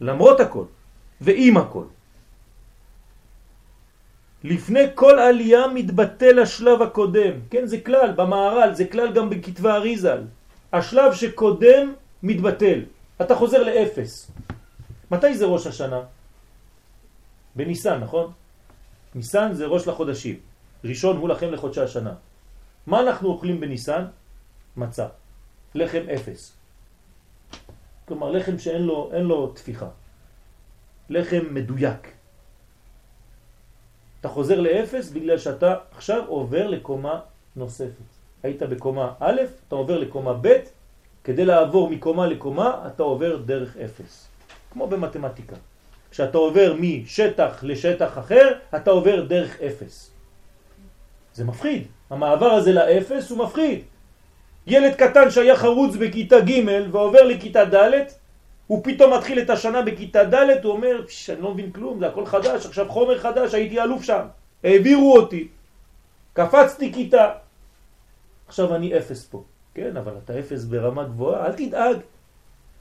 למרות הכל, ועם הכל. לפני כל עלייה מתבטל השלב הקודם. כן, זה כלל, במערל, זה כלל גם בכתבי אריזל. השלב שקודם מתבטל. אתה חוזר לאפס. מתי זה ראש השנה? בניסן, נכון? ניסן זה ראש לחודשים. ראשון הוא לכם לחודשי השנה. מה אנחנו אוכלים בניסן? מצה. לחם אפס. כלומר, לחם שאין לו, לו תפיחה. לחם מדויק. אתה חוזר לאפס בגלל שאתה עכשיו עובר לקומה נוספת. היית בקומה א', אתה עובר לקומה ב', כדי לעבור מקומה לקומה אתה עובר דרך אפס. כמו במתמטיקה. כשאתה עובר משטח לשטח אחר, אתה עובר דרך אפס. זה מפחיד. המעבר הזה לאפס הוא מפחיד. ילד קטן שהיה חרוץ בכיתה ג' ועובר לכיתה ד', הוא פתאום מתחיל את השנה בכיתה ד', הוא אומר, אני לא מבין כלום, זה הכל חדש, עכשיו חומר חדש, הייתי אלוף שם, העבירו אותי, קפצתי כיתה, עכשיו אני אפס פה. כן, אבל אתה אפס ברמה גבוהה, אל תדאג.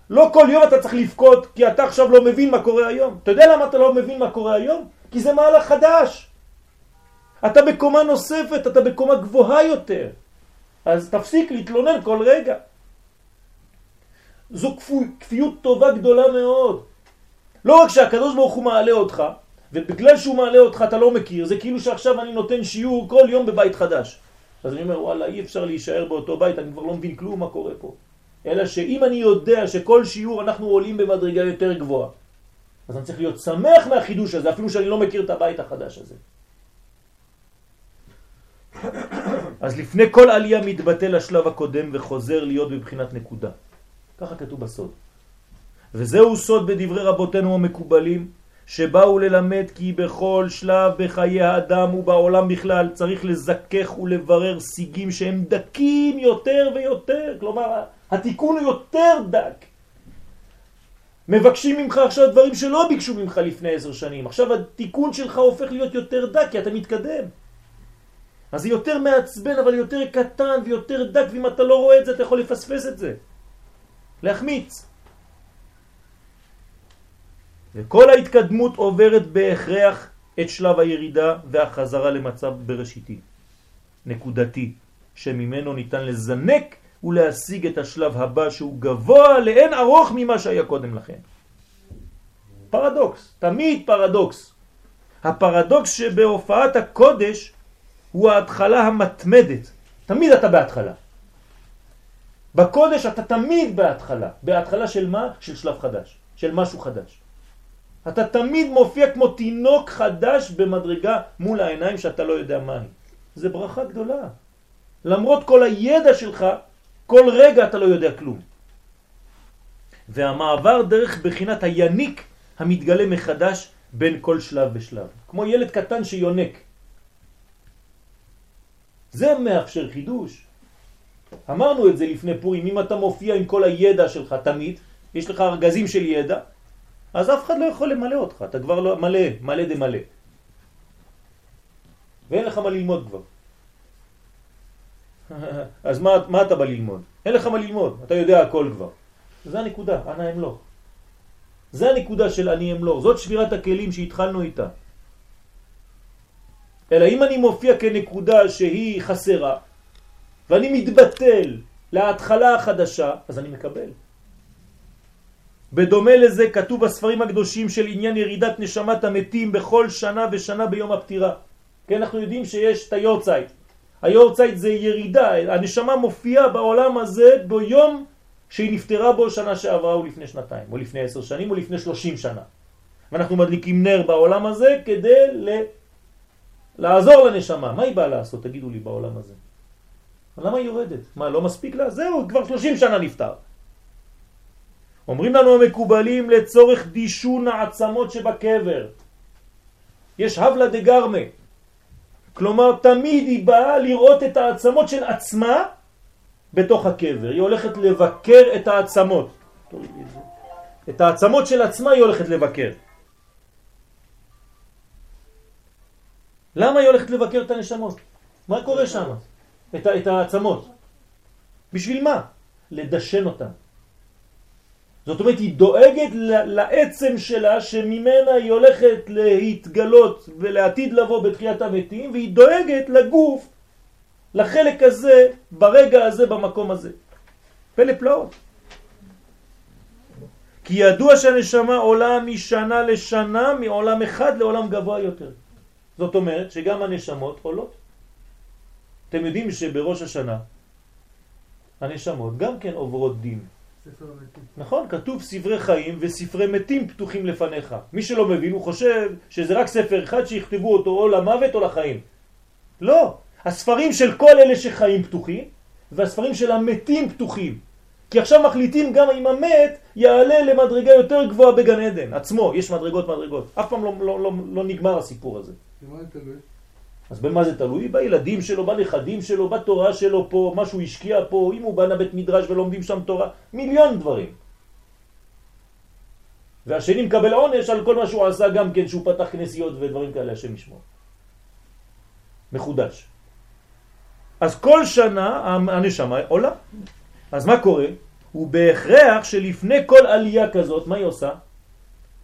לא כל יום אתה צריך לפקוד, כי אתה עכשיו לא מבין מה קורה היום. אתה יודע למה אתה לא מבין מה קורה היום? כי זה מהלך חדש. אתה בקומה נוספת, אתה בקומה גבוהה יותר. אז תפסיק להתלונן כל רגע. זו כפיות טובה גדולה מאוד. לא רק שהקדוש ברוך הוא מעלה אותך, ובגלל שהוא מעלה אותך אתה לא מכיר, זה כאילו שעכשיו אני נותן שיעור כל יום בבית חדש. אז אני אומר, וואלה, אי אפשר להישאר באותו בית, אני כבר לא מבין כלום מה קורה פה. אלא שאם אני יודע שכל שיעור אנחנו עולים במדרגה יותר גבוהה, אז אני צריך להיות שמח מהחידוש הזה, אפילו שאני לא מכיר את הבית החדש הזה. *coughs* אז לפני כל עלייה מתבטל השלב הקודם וחוזר להיות בבחינת נקודה. ככה כתוב בסוד. וזהו סוד בדברי רבותינו המקובלים, שבאו ללמד כי בכל שלב בחיי האדם ובעולם בכלל צריך לזכך ולברר סיגים שהם דקים יותר ויותר, כלומר התיקון הוא יותר דק. מבקשים ממך עכשיו דברים שלא ביקשו ממך לפני עשר שנים, עכשיו התיקון שלך הופך להיות יותר דק כי אתה מתקדם. אז זה יותר מעצבן אבל יותר קטן ויותר דק ואם אתה לא רואה את זה אתה יכול לפספס את זה. להחמיץ. וכל ההתקדמות עוברת בהכרח את שלב הירידה והחזרה למצב בראשיתי, נקודתי, שממנו ניתן לזנק ולהשיג את השלב הבא שהוא גבוה לאין ארוך ממה שהיה קודם לכן. פרדוקס, תמיד פרדוקס. הפרדוקס שבהופעת הקודש הוא ההתחלה המתמדת. תמיד אתה בהתחלה. בקודש אתה תמיד בהתחלה. בהתחלה של מה? של שלב חדש, של משהו חדש. אתה תמיד מופיע כמו תינוק חדש במדרגה מול העיניים שאתה לא יודע מה היא. זה ברכה גדולה. למרות כל הידע שלך, כל רגע אתה לא יודע כלום. והמעבר דרך בחינת היניק המתגלה מחדש בין כל שלב בשלב. כמו ילד קטן שיונק. זה מאפשר חידוש. אמרנו את זה לפני פורים, אם אתה מופיע עם כל הידע שלך תמיד, יש לך ארגזים של ידע, אז אף אחד לא יכול למלא אותך, אתה כבר לא מלא, מלא דה מלא. ואין לך מה ללמוד כבר. *laughs* אז מה, מה אתה בא ללמוד? אין לך מה ללמוד, אתה יודע הכל כבר. זה הנקודה, אנא אמלוך. זה הנקודה של אני אמלוך, זאת שבירת הכלים שהתחלנו איתה. אלא אם אני מופיע כנקודה שהיא חסרה, ואני מתבטל להתחלה החדשה, אז אני מקבל. בדומה לזה כתוב בספרים הקדושים של עניין ירידת נשמת המתים בכל שנה ושנה ביום הפטירה. כן, אנחנו יודעים שיש את היורצייט. היורצייט זה ירידה, הנשמה מופיעה בעולם הזה ביום שהיא נפטרה בו שנה שעברה או לפני שנתיים, או לפני עשר שנים, או לפני שלושים שנה. ואנחנו מדליקים נר בעולם הזה כדי ל... לעזור לנשמה. מה היא באה לעשות, תגידו לי, בעולם הזה? למה היא יורדת? מה, לא מספיק לה? זהו, כבר שלושים שנה נפטר. אומרים לנו המקובלים לצורך דישון העצמות שבקבר. יש הבלה דגרמה. כלומר, תמיד היא באה לראות את העצמות של עצמה בתוך הקבר. היא הולכת לבקר את העצמות. את העצמות של עצמה היא הולכת לבקר. למה היא הולכת לבקר את הנשמות? מה קורה שם? את, את העצמות. בשביל מה? לדשן אותן. זאת אומרת, היא דואגת לעצם שלה שממנה היא הולכת להתגלות ולעתיד לבוא בתחיית המתים, והיא דואגת לגוף, לחלק הזה, ברגע הזה, במקום הזה. פלא פלאות. כי ידוע שהנשמה עולה משנה לשנה, מעולם אחד לעולם גבוה יותר. זאת אומרת שגם הנשמות עולות. אתם יודעים שבראש השנה הנשמות גם כן עוברות דין. נכון, כתוב ספרי חיים וספרי מתים פתוחים לפניך. מי שלא מבין הוא חושב שזה רק ספר אחד שיכתבו אותו או למוות או לחיים. לא, הספרים של כל אלה שחיים פתוחים והספרים של המתים פתוחים. כי עכשיו מחליטים גם אם המת יעלה למדרגה יותר גבוהה בגן עדן עצמו, יש מדרגות מדרגות. אף פעם לא, לא, לא, לא נגמר הסיפור הזה. אז במה זה תלוי? בילדים שלו, בנכדים שלו, בתורה שלו פה, מה שהוא השקיע פה, אם הוא בנה בית מדרש ולומדים שם תורה, מיליון דברים. והשני מקבל עונש על כל מה שהוא עשה גם כן, שהוא פתח כנסיות ודברים כאלה, השם ישמור. מחודש. אז כל שנה הנשמה עולה. אז מה קורה? הוא בהכרח שלפני כל עלייה כזאת, מה היא עושה?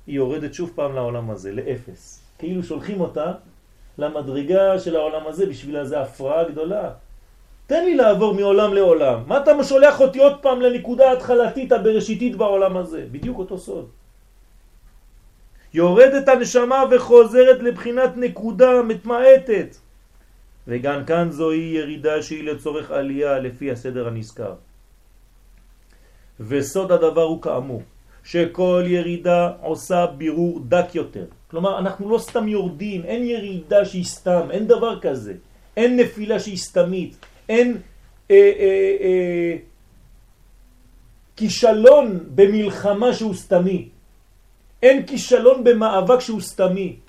היא יורדת שוב פעם לעולם הזה, לאפס. כאילו שולחים אותה למדרגה של העולם הזה, בשבילה זה הפרעה גדולה. תן לי לעבור מעולם לעולם. מה אתה שולח אותי עוד פעם לנקודה התחלתית הבראשיתית בעולם הזה? בדיוק אותו סוד. יורדת הנשמה וחוזרת לבחינת נקודה מתמעטת. וגם כאן זוהי ירידה שהיא לצורך עלייה לפי הסדר הנזכר. וסוד הדבר הוא כאמור, שכל ירידה עושה בירור דק יותר. כלומר, אנחנו לא סתם יורדים, אין ירידה שהיא סתם, אין דבר כזה. אין נפילה שהיא סתמית, אין אה, אה, אה, כישלון במלחמה שהוא סתמי, אין כישלון במאבק שהוא סתמי,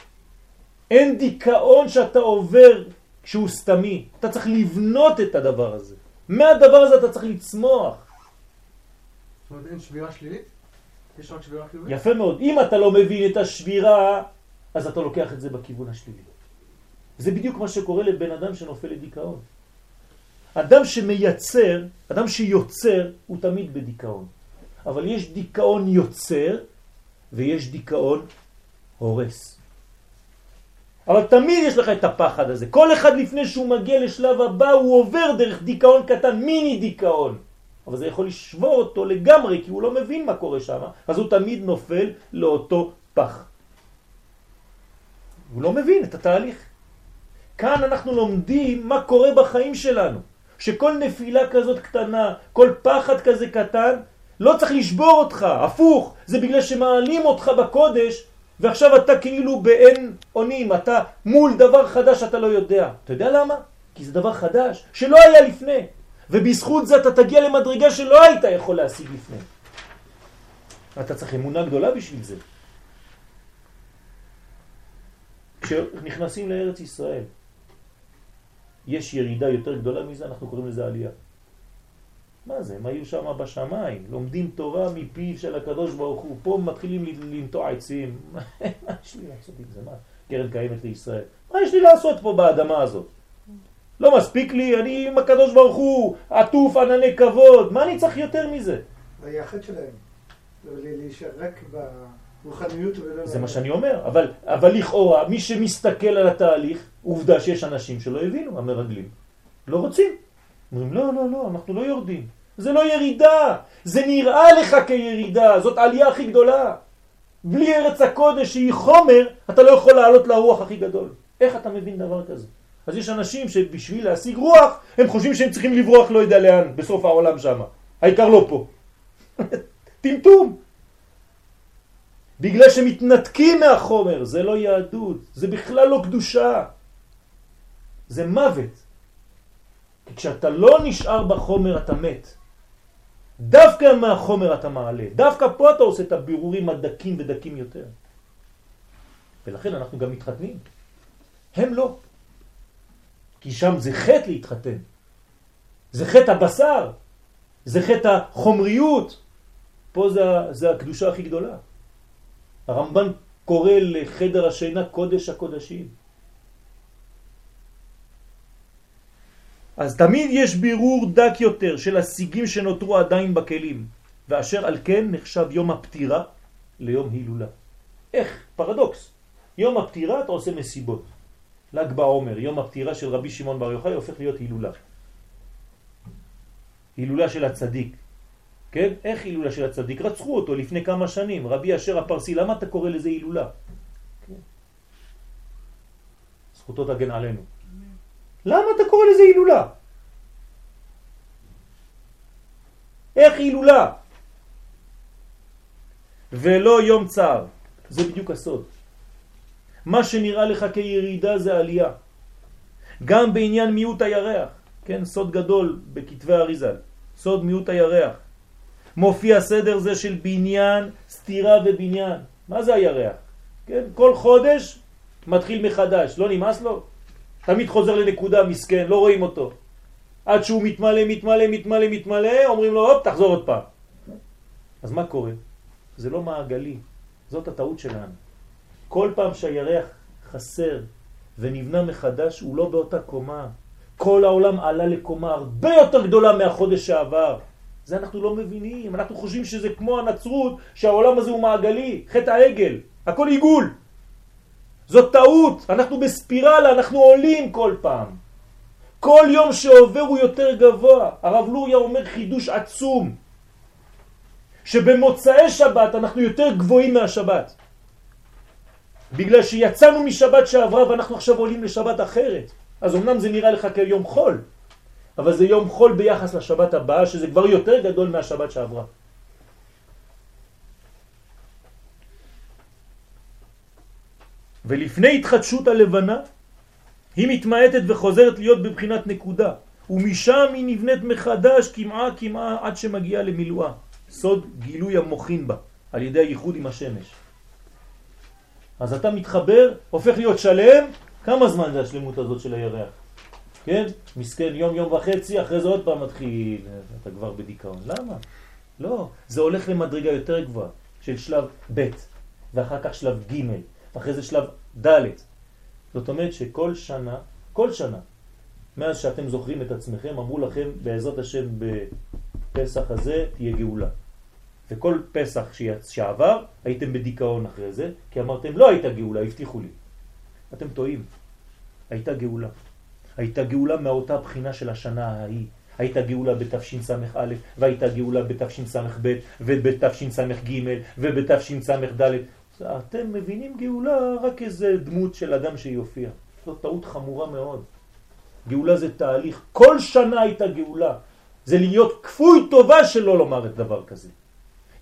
אין דיכאון שאתה עובר שהוא סתמי. אתה צריך לבנות את הדבר הזה. מהדבר הזה אתה צריך לצמוח. זאת אומרת, אין שבירה שלילית? יש רק שבירה חיובית? יפה מאוד. אם אתה לא מבין את השבירה, אז אתה לוקח את זה בכיוון השלילי. זה בדיוק מה שקורה לבן אדם שנופל לדיכאון. אדם שמייצר, אדם שיוצר, הוא תמיד בדיכאון. אבל יש דיכאון יוצר ויש דיכאון הורס. אבל תמיד יש לך את הפחד הזה. כל אחד לפני שהוא מגיע לשלב הבא הוא עובר דרך דיכאון קטן, מיני דיכאון. אבל זה יכול לשבור אותו לגמרי כי הוא לא מבין מה קורה שם, אז הוא תמיד נופל לאותו פח. הוא לא מבין את התהליך. כאן אנחנו לומדים מה קורה בחיים שלנו. שכל נפילה כזאת קטנה, כל פחד כזה קטן, לא צריך לשבור אותך, הפוך, זה בגלל שמעלים אותך בקודש, ועכשיו אתה כאילו באין אונים, אתה מול דבר חדש שאתה לא יודע. אתה יודע למה? כי זה דבר חדש, שלא היה לפני. ובזכות זה אתה תגיע למדרגה שלא היית יכול להשיג לפני. אתה צריך אמונה גדולה בשביל זה. כשנכנסים לארץ ישראל, יש ירידה יותר גדולה מזה, אנחנו קוראים לזה עלייה. מה זה? הם היו שם בשמיים, לומדים תורה מפיו של הקדוש ברוך הוא, פה מתחילים לנטוע עצים. *laughs* מה יש לי לעשות עם זה? מה? קרן קיימת לישראל. מה יש לי לעשות פה באדמה הזאת? לא מספיק לי, אני עם הקדוש ברוך הוא, עטוף ענני כבוד, מה אני צריך יותר מזה? זה היה שלהם. להישאר רק ברוחניות ולא... זה מה שאני אומר, אבל, אבל לכאורה, מי שמסתכל על התהליך, עובדה שיש אנשים שלא הבינו, המרגלים. לא רוצים. אומרים, לא, לא, לא, אנחנו לא יורדים. זה לא ירידה, זה נראה לך כירידה, זאת עלייה הכי גדולה. בלי ארץ הקודש שהיא חומר, אתה לא יכול לעלות לרוח הכי גדול. איך אתה מבין דבר כזה? אז יש אנשים שבשביל להשיג רוח, הם חושבים שהם צריכים לברוח לא יודע לאן, בסוף העולם שם. העיקר לא פה. *laughs* טמטום. בגלל שמתנתקים מהחומר, זה לא יהדות, זה בכלל לא קדושה. זה מוות. כי כשאתה לא נשאר בחומר אתה מת. דווקא מהחומר אתה מעלה, דווקא פה אתה עושה את הבירורים הדקים ודקים יותר. ולכן אנחנו גם מתחתנים. הם לא. כי שם זה חטא להתחתן. זה חטא הבשר, זה חטא החומריות. פה זה, זה הקדושה הכי גדולה. הרמב"ן קורא לחדר השינה קודש הקודשים. אז תמיד יש בירור דק יותר של השיגים שנותרו עדיין בכלים, ואשר על כן נחשב יום הפטירה ליום הילולה. איך? פרדוקס. יום הפטירה אתה עושה מסיבות. ל"ג בעומר, יום הפטירה של רבי שמעון בר יוחאי הופך להיות הילולה. הילולה של הצדיק. כן? איך הילולה של הצדיק? רצחו אותו לפני כמה שנים, רבי אשר הפרסי, למה אתה קורא לזה הילולה? זכותו תגן עלינו. למה אתה קורא לזה הילולה? איך הילולה? ולא יום צער. זה בדיוק הסוד. מה שנראה לך כירידה זה עלייה. גם בעניין מיעוט הירח, כן, סוד גדול בכתבי אריזל, סוד מיעוט הירח. מופיע סדר זה של בניין, סתירה ובניין. מה זה הירח? כן, כל חודש מתחיל מחדש, לא נמאס לו? תמיד חוזר לנקודה, מסכן, לא רואים אותו. עד שהוא מתמלא, מתמלא, מתמלא, מתמלא, אומרים לו, הופ, תחזור עוד פעם. אז מה קורה? זה לא מעגלי, זאת הטעות שלנו. כל פעם שהירח חסר ונבנה מחדש, הוא לא באותה קומה. כל העולם עלה לקומה הרבה יותר גדולה מהחודש שעבר. זה אנחנו לא מבינים, אנחנו חושבים שזה כמו הנצרות, שהעולם הזה הוא מעגלי, חטא העגל, הכל עיגול. זאת טעות, אנחנו בספירלה, אנחנו עולים כל פעם. כל יום שעובר הוא יותר גבוה. הרב לוריה אומר חידוש עצום, שבמוצאי שבת אנחנו יותר גבוהים מהשבת. בגלל שיצאנו משבת שעברה ואנחנו עכשיו עולים לשבת אחרת. אז אמנם זה נראה לך כיום חול, אבל זה יום חול ביחס לשבת הבאה, שזה כבר יותר גדול מהשבת שעברה. ולפני התחדשות הלבנה, היא מתמעטת וחוזרת להיות בבחינת נקודה, ומשם היא נבנית מחדש כמעה כמעה עד שמגיעה למילואה. סוד גילוי המוכין בה, על ידי הייחוד עם השמש. אז אתה מתחבר, הופך להיות שלם, כמה זמן זה השלמות הזאת של הירח? כן? מסכן יום יום וחצי, אחרי זה עוד פעם מתחיל, אתה כבר בדיכאון. למה? לא, זה הולך למדרגה יותר גבוהה, של שלב ב', ואחר כך שלב ג', ואחרי זה שלב ד'. זאת אומרת שכל שנה, כל שנה, מאז שאתם זוכרים את עצמכם, אמרו לכם בעזרת השם בפסח הזה תהיה גאולה. וכל פסח שעבר הייתם בדיכאון אחרי זה, כי אמרתם לא הייתה גאולה, הבטיחו לי. אתם טועים, הייתה גאולה. הייתה גאולה מאותה בחינה של השנה ההיא. הייתה גאולה בתשס"א, והייתה גאולה בתשס"ב, ובתשס"ג, ובתשס"ד. אתם מבינים גאולה רק איזה דמות של אדם שיופיע. זו טעות חמורה מאוד. גאולה זה תהליך. כל שנה הייתה גאולה. זה להיות כפוי טובה שלא לומר את דבר כזה.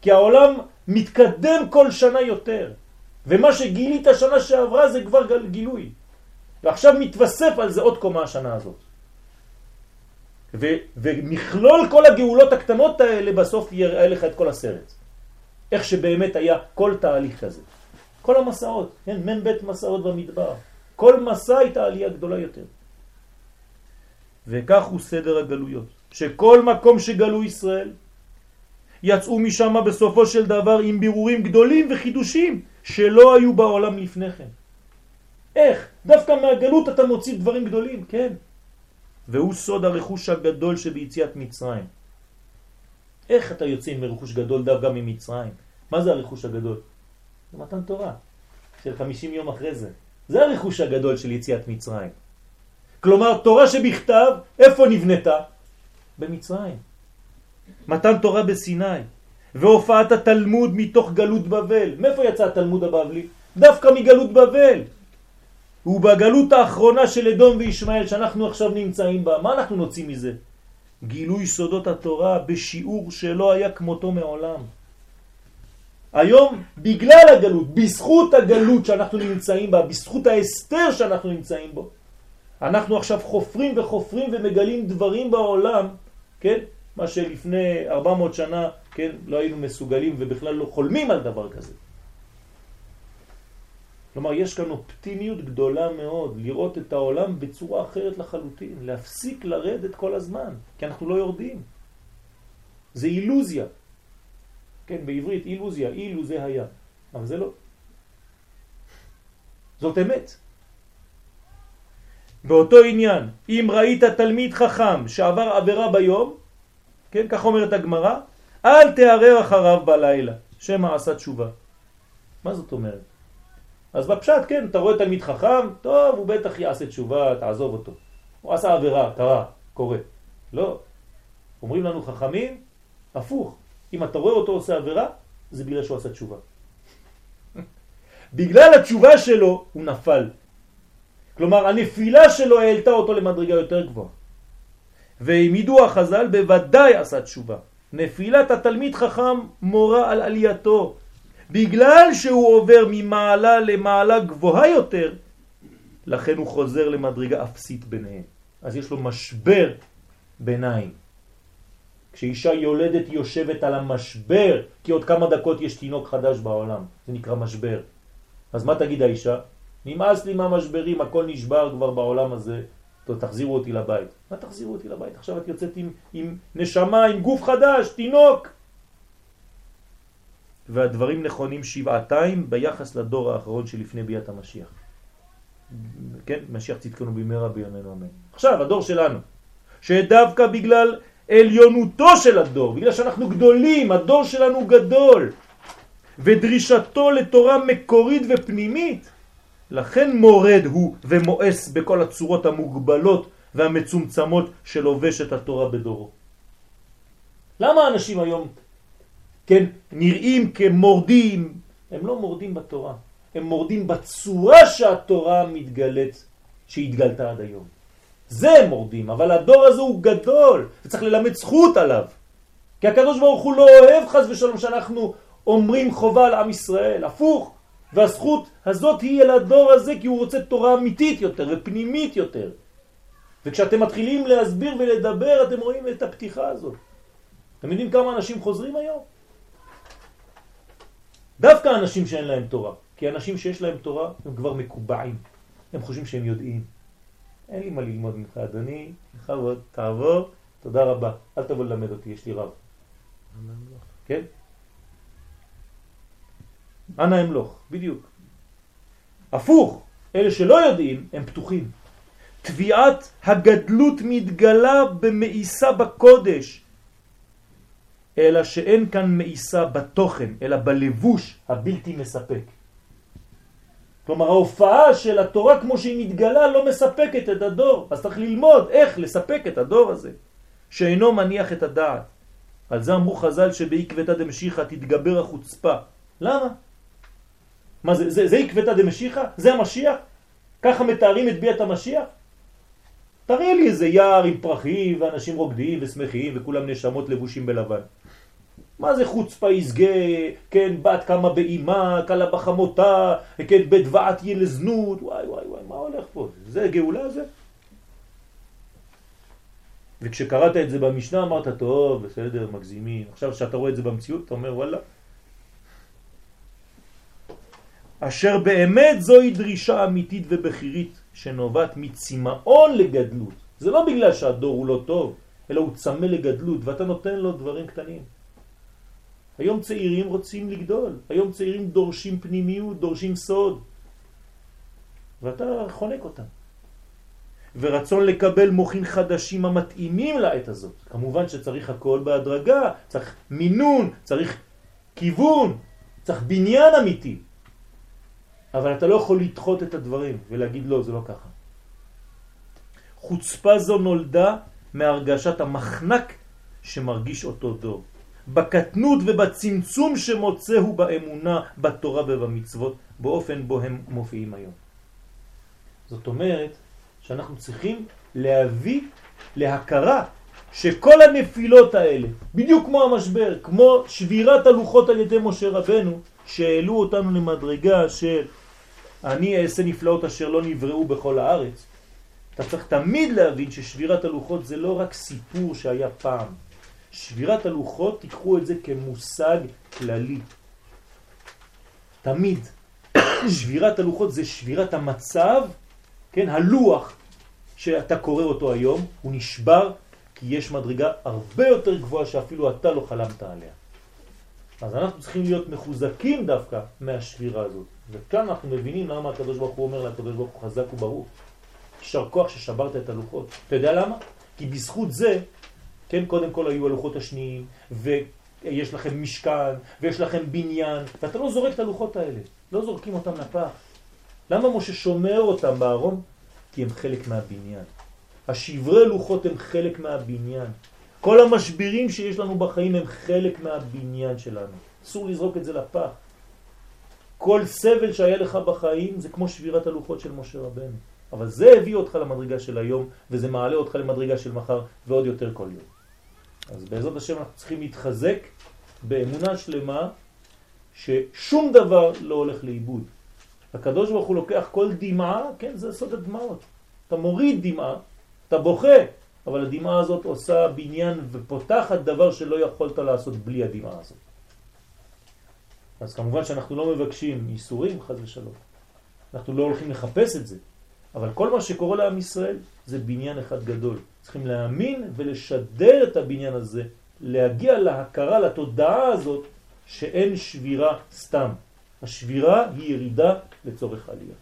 כי העולם מתקדם כל שנה יותר. ומה שגילית השנה שעברה זה כבר גילוי. ועכשיו מתווסף על זה עוד קומה השנה הזאת. ו, ומכלול כל הגאולות הקטנות האלה בסוף יראה לך את כל הסרט. איך שבאמת היה כל תהליך כזה. כל המסעות, כן, מן בית מסעות במדבר. כל מסע הייתה עלייה גדולה יותר. וכך הוא סדר הגלויות. שכל מקום שגלו ישראל יצאו משם בסופו של דבר עם בירורים גדולים וחידושים שלא היו בעולם לפני כן. איך? דווקא מהגלות אתה מוציא דברים גדולים, כן. והוא סוד הרכוש הגדול שביציאת מצרים. איך אתה יוצא עם רכוש גדול דווקא ממצרים? מה זה הרכוש הגדול? זה מתן תורה, של 50 יום אחרי זה. זה הרכוש הגדול של יציאת מצרים. כלומר, תורה שבכתב, איפה נבנתה? במצרים. מתן תורה בסיני. והופעת התלמוד מתוך גלות בבל. מאיפה יצא התלמוד הבבלי? דווקא מגלות בבל. ובגלות האחרונה של אדום וישמעאל שאנחנו עכשיו נמצאים בה, מה אנחנו נוציא מזה? גילוי סודות התורה בשיעור שלא היה כמותו מעולם. היום, בגלל הגלות, בזכות הגלות שאנחנו נמצאים בה, בזכות ההסתר שאנחנו נמצאים בו, אנחנו עכשיו חופרים וחופרים ומגלים דברים בעולם, כן? מה שלפני 400 שנה, כן, לא היינו מסוגלים ובכלל לא חולמים על דבר כזה. כלומר, יש כאן אופטימיות גדולה מאוד, לראות את העולם בצורה אחרת לחלוטין, להפסיק לרדת כל הזמן, כי אנחנו לא יורדים. זה אילוזיה. כן, בעברית אילוזיה, אילו זה היה, אבל זה לא. זאת אמת. באותו עניין, אם ראית תלמיד חכם שעבר עבירה ביום, כן, כך אומרת הגמרא, אל תערר אחריו בלילה, שמא עשה תשובה. מה זאת אומרת? אז בפשט, כן, אתה רואה תלמיד חכם, טוב, הוא בטח יעשה תשובה, תעזוב אותו. הוא עשה עבירה, קרה, קורה. לא. אומרים לנו חכמים, הפוך. אם אתה רואה אותו עושה עבירה, זה בגלל שהוא עשה תשובה. בגלל התשובה שלו הוא נפל. כלומר, הנפילה שלו העלתה אותו למדרגה יותר גבוהה. והעמידו החז"ל בוודאי עשה תשובה. נפילת התלמיד חכם מורה על עלייתו. בגלל שהוא עובר ממעלה למעלה גבוהה יותר, לכן הוא חוזר למדרגה אפסית ביניהם. אז יש לו משבר ביניים. כשאישה יולדת יושבת על המשבר, כי עוד כמה דקות יש תינוק חדש בעולם, זה נקרא משבר. אז מה תגיד האישה? נמאס לי מהמשברים, הכל נשבר כבר בעולם הזה, טוב, תחזירו אותי לבית. מה תחזירו אותי לבית? עכשיו את יוצאת עם, עם נשמה, עם גוף חדש, תינוק. והדברים נכונים שבעתיים ביחס לדור האחרון שלפני ביאת המשיח. כן, משיח צדקנו במהרה בימינו אמן. עכשיו, הדור שלנו, שדווקא בגלל עליונותו של הדור, בגלל שאנחנו גדולים, הדור שלנו גדול, ודרישתו לתורה מקורית ופנימית, לכן מורד הוא ומואס בכל הצורות המוגבלות והמצומצמות שלובשת התורה בדורו. למה אנשים היום, כן, נראים כמורדים? הם לא מורדים בתורה, הם מורדים בצורה שהתורה מתגלת, שהתגלתה עד היום. זה מורדים, אבל הדור הזה הוא גדול, וצריך ללמד זכות עליו. כי הקדוש ברוך הוא לא אוהב חס ושלום שאנחנו אומרים חובה על עם ישראל, הפוך. והזכות הזאת היא אל הדור הזה כי הוא רוצה תורה אמיתית יותר ופנימית יותר. וכשאתם מתחילים להסביר ולדבר אתם רואים את הפתיחה הזאת. אתם יודעים כמה אנשים חוזרים היום? דווקא אנשים שאין להם תורה. כי אנשים שיש להם תורה הם כבר מקובעים. הם חושבים שהם יודעים. אין לי מה ללמוד ממך אדוני, בכבוד, תעבור, תודה רבה. אל תבוא ללמד אותי, יש לי רב. כן? אנא אמלוך, בדיוק. הפוך, אלה שלא יודעים הם פתוחים. תביעת הגדלות מתגלה במאיסה בקודש, אלא שאין כאן מאיסה בתוכן, אלא בלבוש הבלתי מספק. כלומר ההופעה של התורה כמו שהיא מתגלה לא מספקת את הדור, אז צריך ללמוד איך לספק את הדור הזה, שאינו מניח את הדעת. על זה אמרו חז"ל שבעקבתא דמשיחא תתגבר החוצפה. למה? מה זה, זה, זה עקבתא דמשיחא? זה המשיח? ככה מתארים את ביאת המשיח? תראה לי איזה יער עם פרחים ואנשים רוקדים ושמחים וכולם נשמות לבושים בלבן. מה זה חוצפה יסגה, כן, בת כמה באימה, קלה בחמותה, כן, בדבעת ילזנות, וואי וואי וואי, מה הולך פה? זה גאולה זה? וכשקראת את זה במשנה אמרת, טוב, בסדר, מגזימים. עכשיו כשאתה רואה את זה במציאות, אתה אומר, וואלה, אשר באמת זוהי דרישה אמיתית ובחירית שנובעת מצמאון לגדלות. זה לא בגלל שהדור הוא לא טוב, אלא הוא צמא לגדלות ואתה נותן לו דברים קטנים. היום צעירים רוצים לגדול, היום צעירים דורשים פנימיות, דורשים סוד, ואתה חונק אותם. ורצון לקבל מוכין חדשים המתאימים לעת הזאת. כמובן שצריך הכל בהדרגה, צריך מינון, צריך כיוון, צריך בניין אמיתי. אבל אתה לא יכול לדחות את הדברים ולהגיד לא, זה לא ככה. חוצפה זו נולדה מהרגשת המחנק שמרגיש אותו דור. בקטנות ובצמצום שמוצאו באמונה, בתורה ובמצוות, באופן בו הם מופיעים היום. זאת אומרת שאנחנו צריכים להביא להכרה שכל הנפילות האלה, בדיוק כמו המשבר, כמו שבירת הלוחות על ידי משה רבנו, שהעלו אותנו למדרגה של אני אעשה נפלאות אשר לא נבראו בכל הארץ. אתה צריך תמיד להבין ששבירת הלוחות זה לא רק סיפור שהיה פעם. שבירת הלוחות, תיקחו את זה כמושג כללי. תמיד. *coughs* שבירת הלוחות זה שבירת המצב, כן, הלוח שאתה קורא אותו היום, הוא נשבר כי יש מדרגה הרבה יותר גבוהה שאפילו אתה לא חלמת עליה. אז אנחנו צריכים להיות מחוזקים דווקא מהשבירה הזאת. וכאן אנחנו מבינים למה הקדוש ברוך הוא אומר לקדוש ברוך הוא חזק וברוך. יישר כוח ששברת את הלוחות. אתה יודע למה? כי בזכות זה, כן, קודם כל היו הלוחות השניים, ויש לכם משכן, ויש לכם בניין, ואתה לא זורק את הלוחות האלה, לא זורקים אותם לפח. למה משה שומר אותם בארון? כי הם חלק מהבניין. השברי לוחות הם חלק מהבניין. כל המשברים שיש לנו בחיים הם חלק מהבניין שלנו. אסור לזרוק את זה לפח. כל סבל שהיה לך בחיים זה כמו שבירת הלוחות של משה רבנו. אבל זה הביא אותך למדרגה של היום, וזה מעלה אותך למדרגה של מחר, ועוד יותר כל יום. אז בעזרת השם אנחנו צריכים להתחזק באמונה שלמה ששום דבר לא הולך לאיבוד. הקדוש ברוך הוא לוקח כל דמעה, כן, זה סוד הדמעות. אתה מוריד דמעה, אתה בוכה, אבל הדמעה הזאת עושה בניין ופותחת דבר שלא יכולת לעשות בלי הדמעה הזאת. אז כמובן שאנחנו לא מבקשים איסורים, חז ושלום. אנחנו לא הולכים לחפש את זה. אבל כל מה שקורה לעם ישראל זה בניין אחד גדול. צריכים להאמין ולשדר את הבניין הזה, להגיע להכרה, לתודעה הזאת, שאין שבירה סתם. השבירה היא ירידה לצורך עלייה.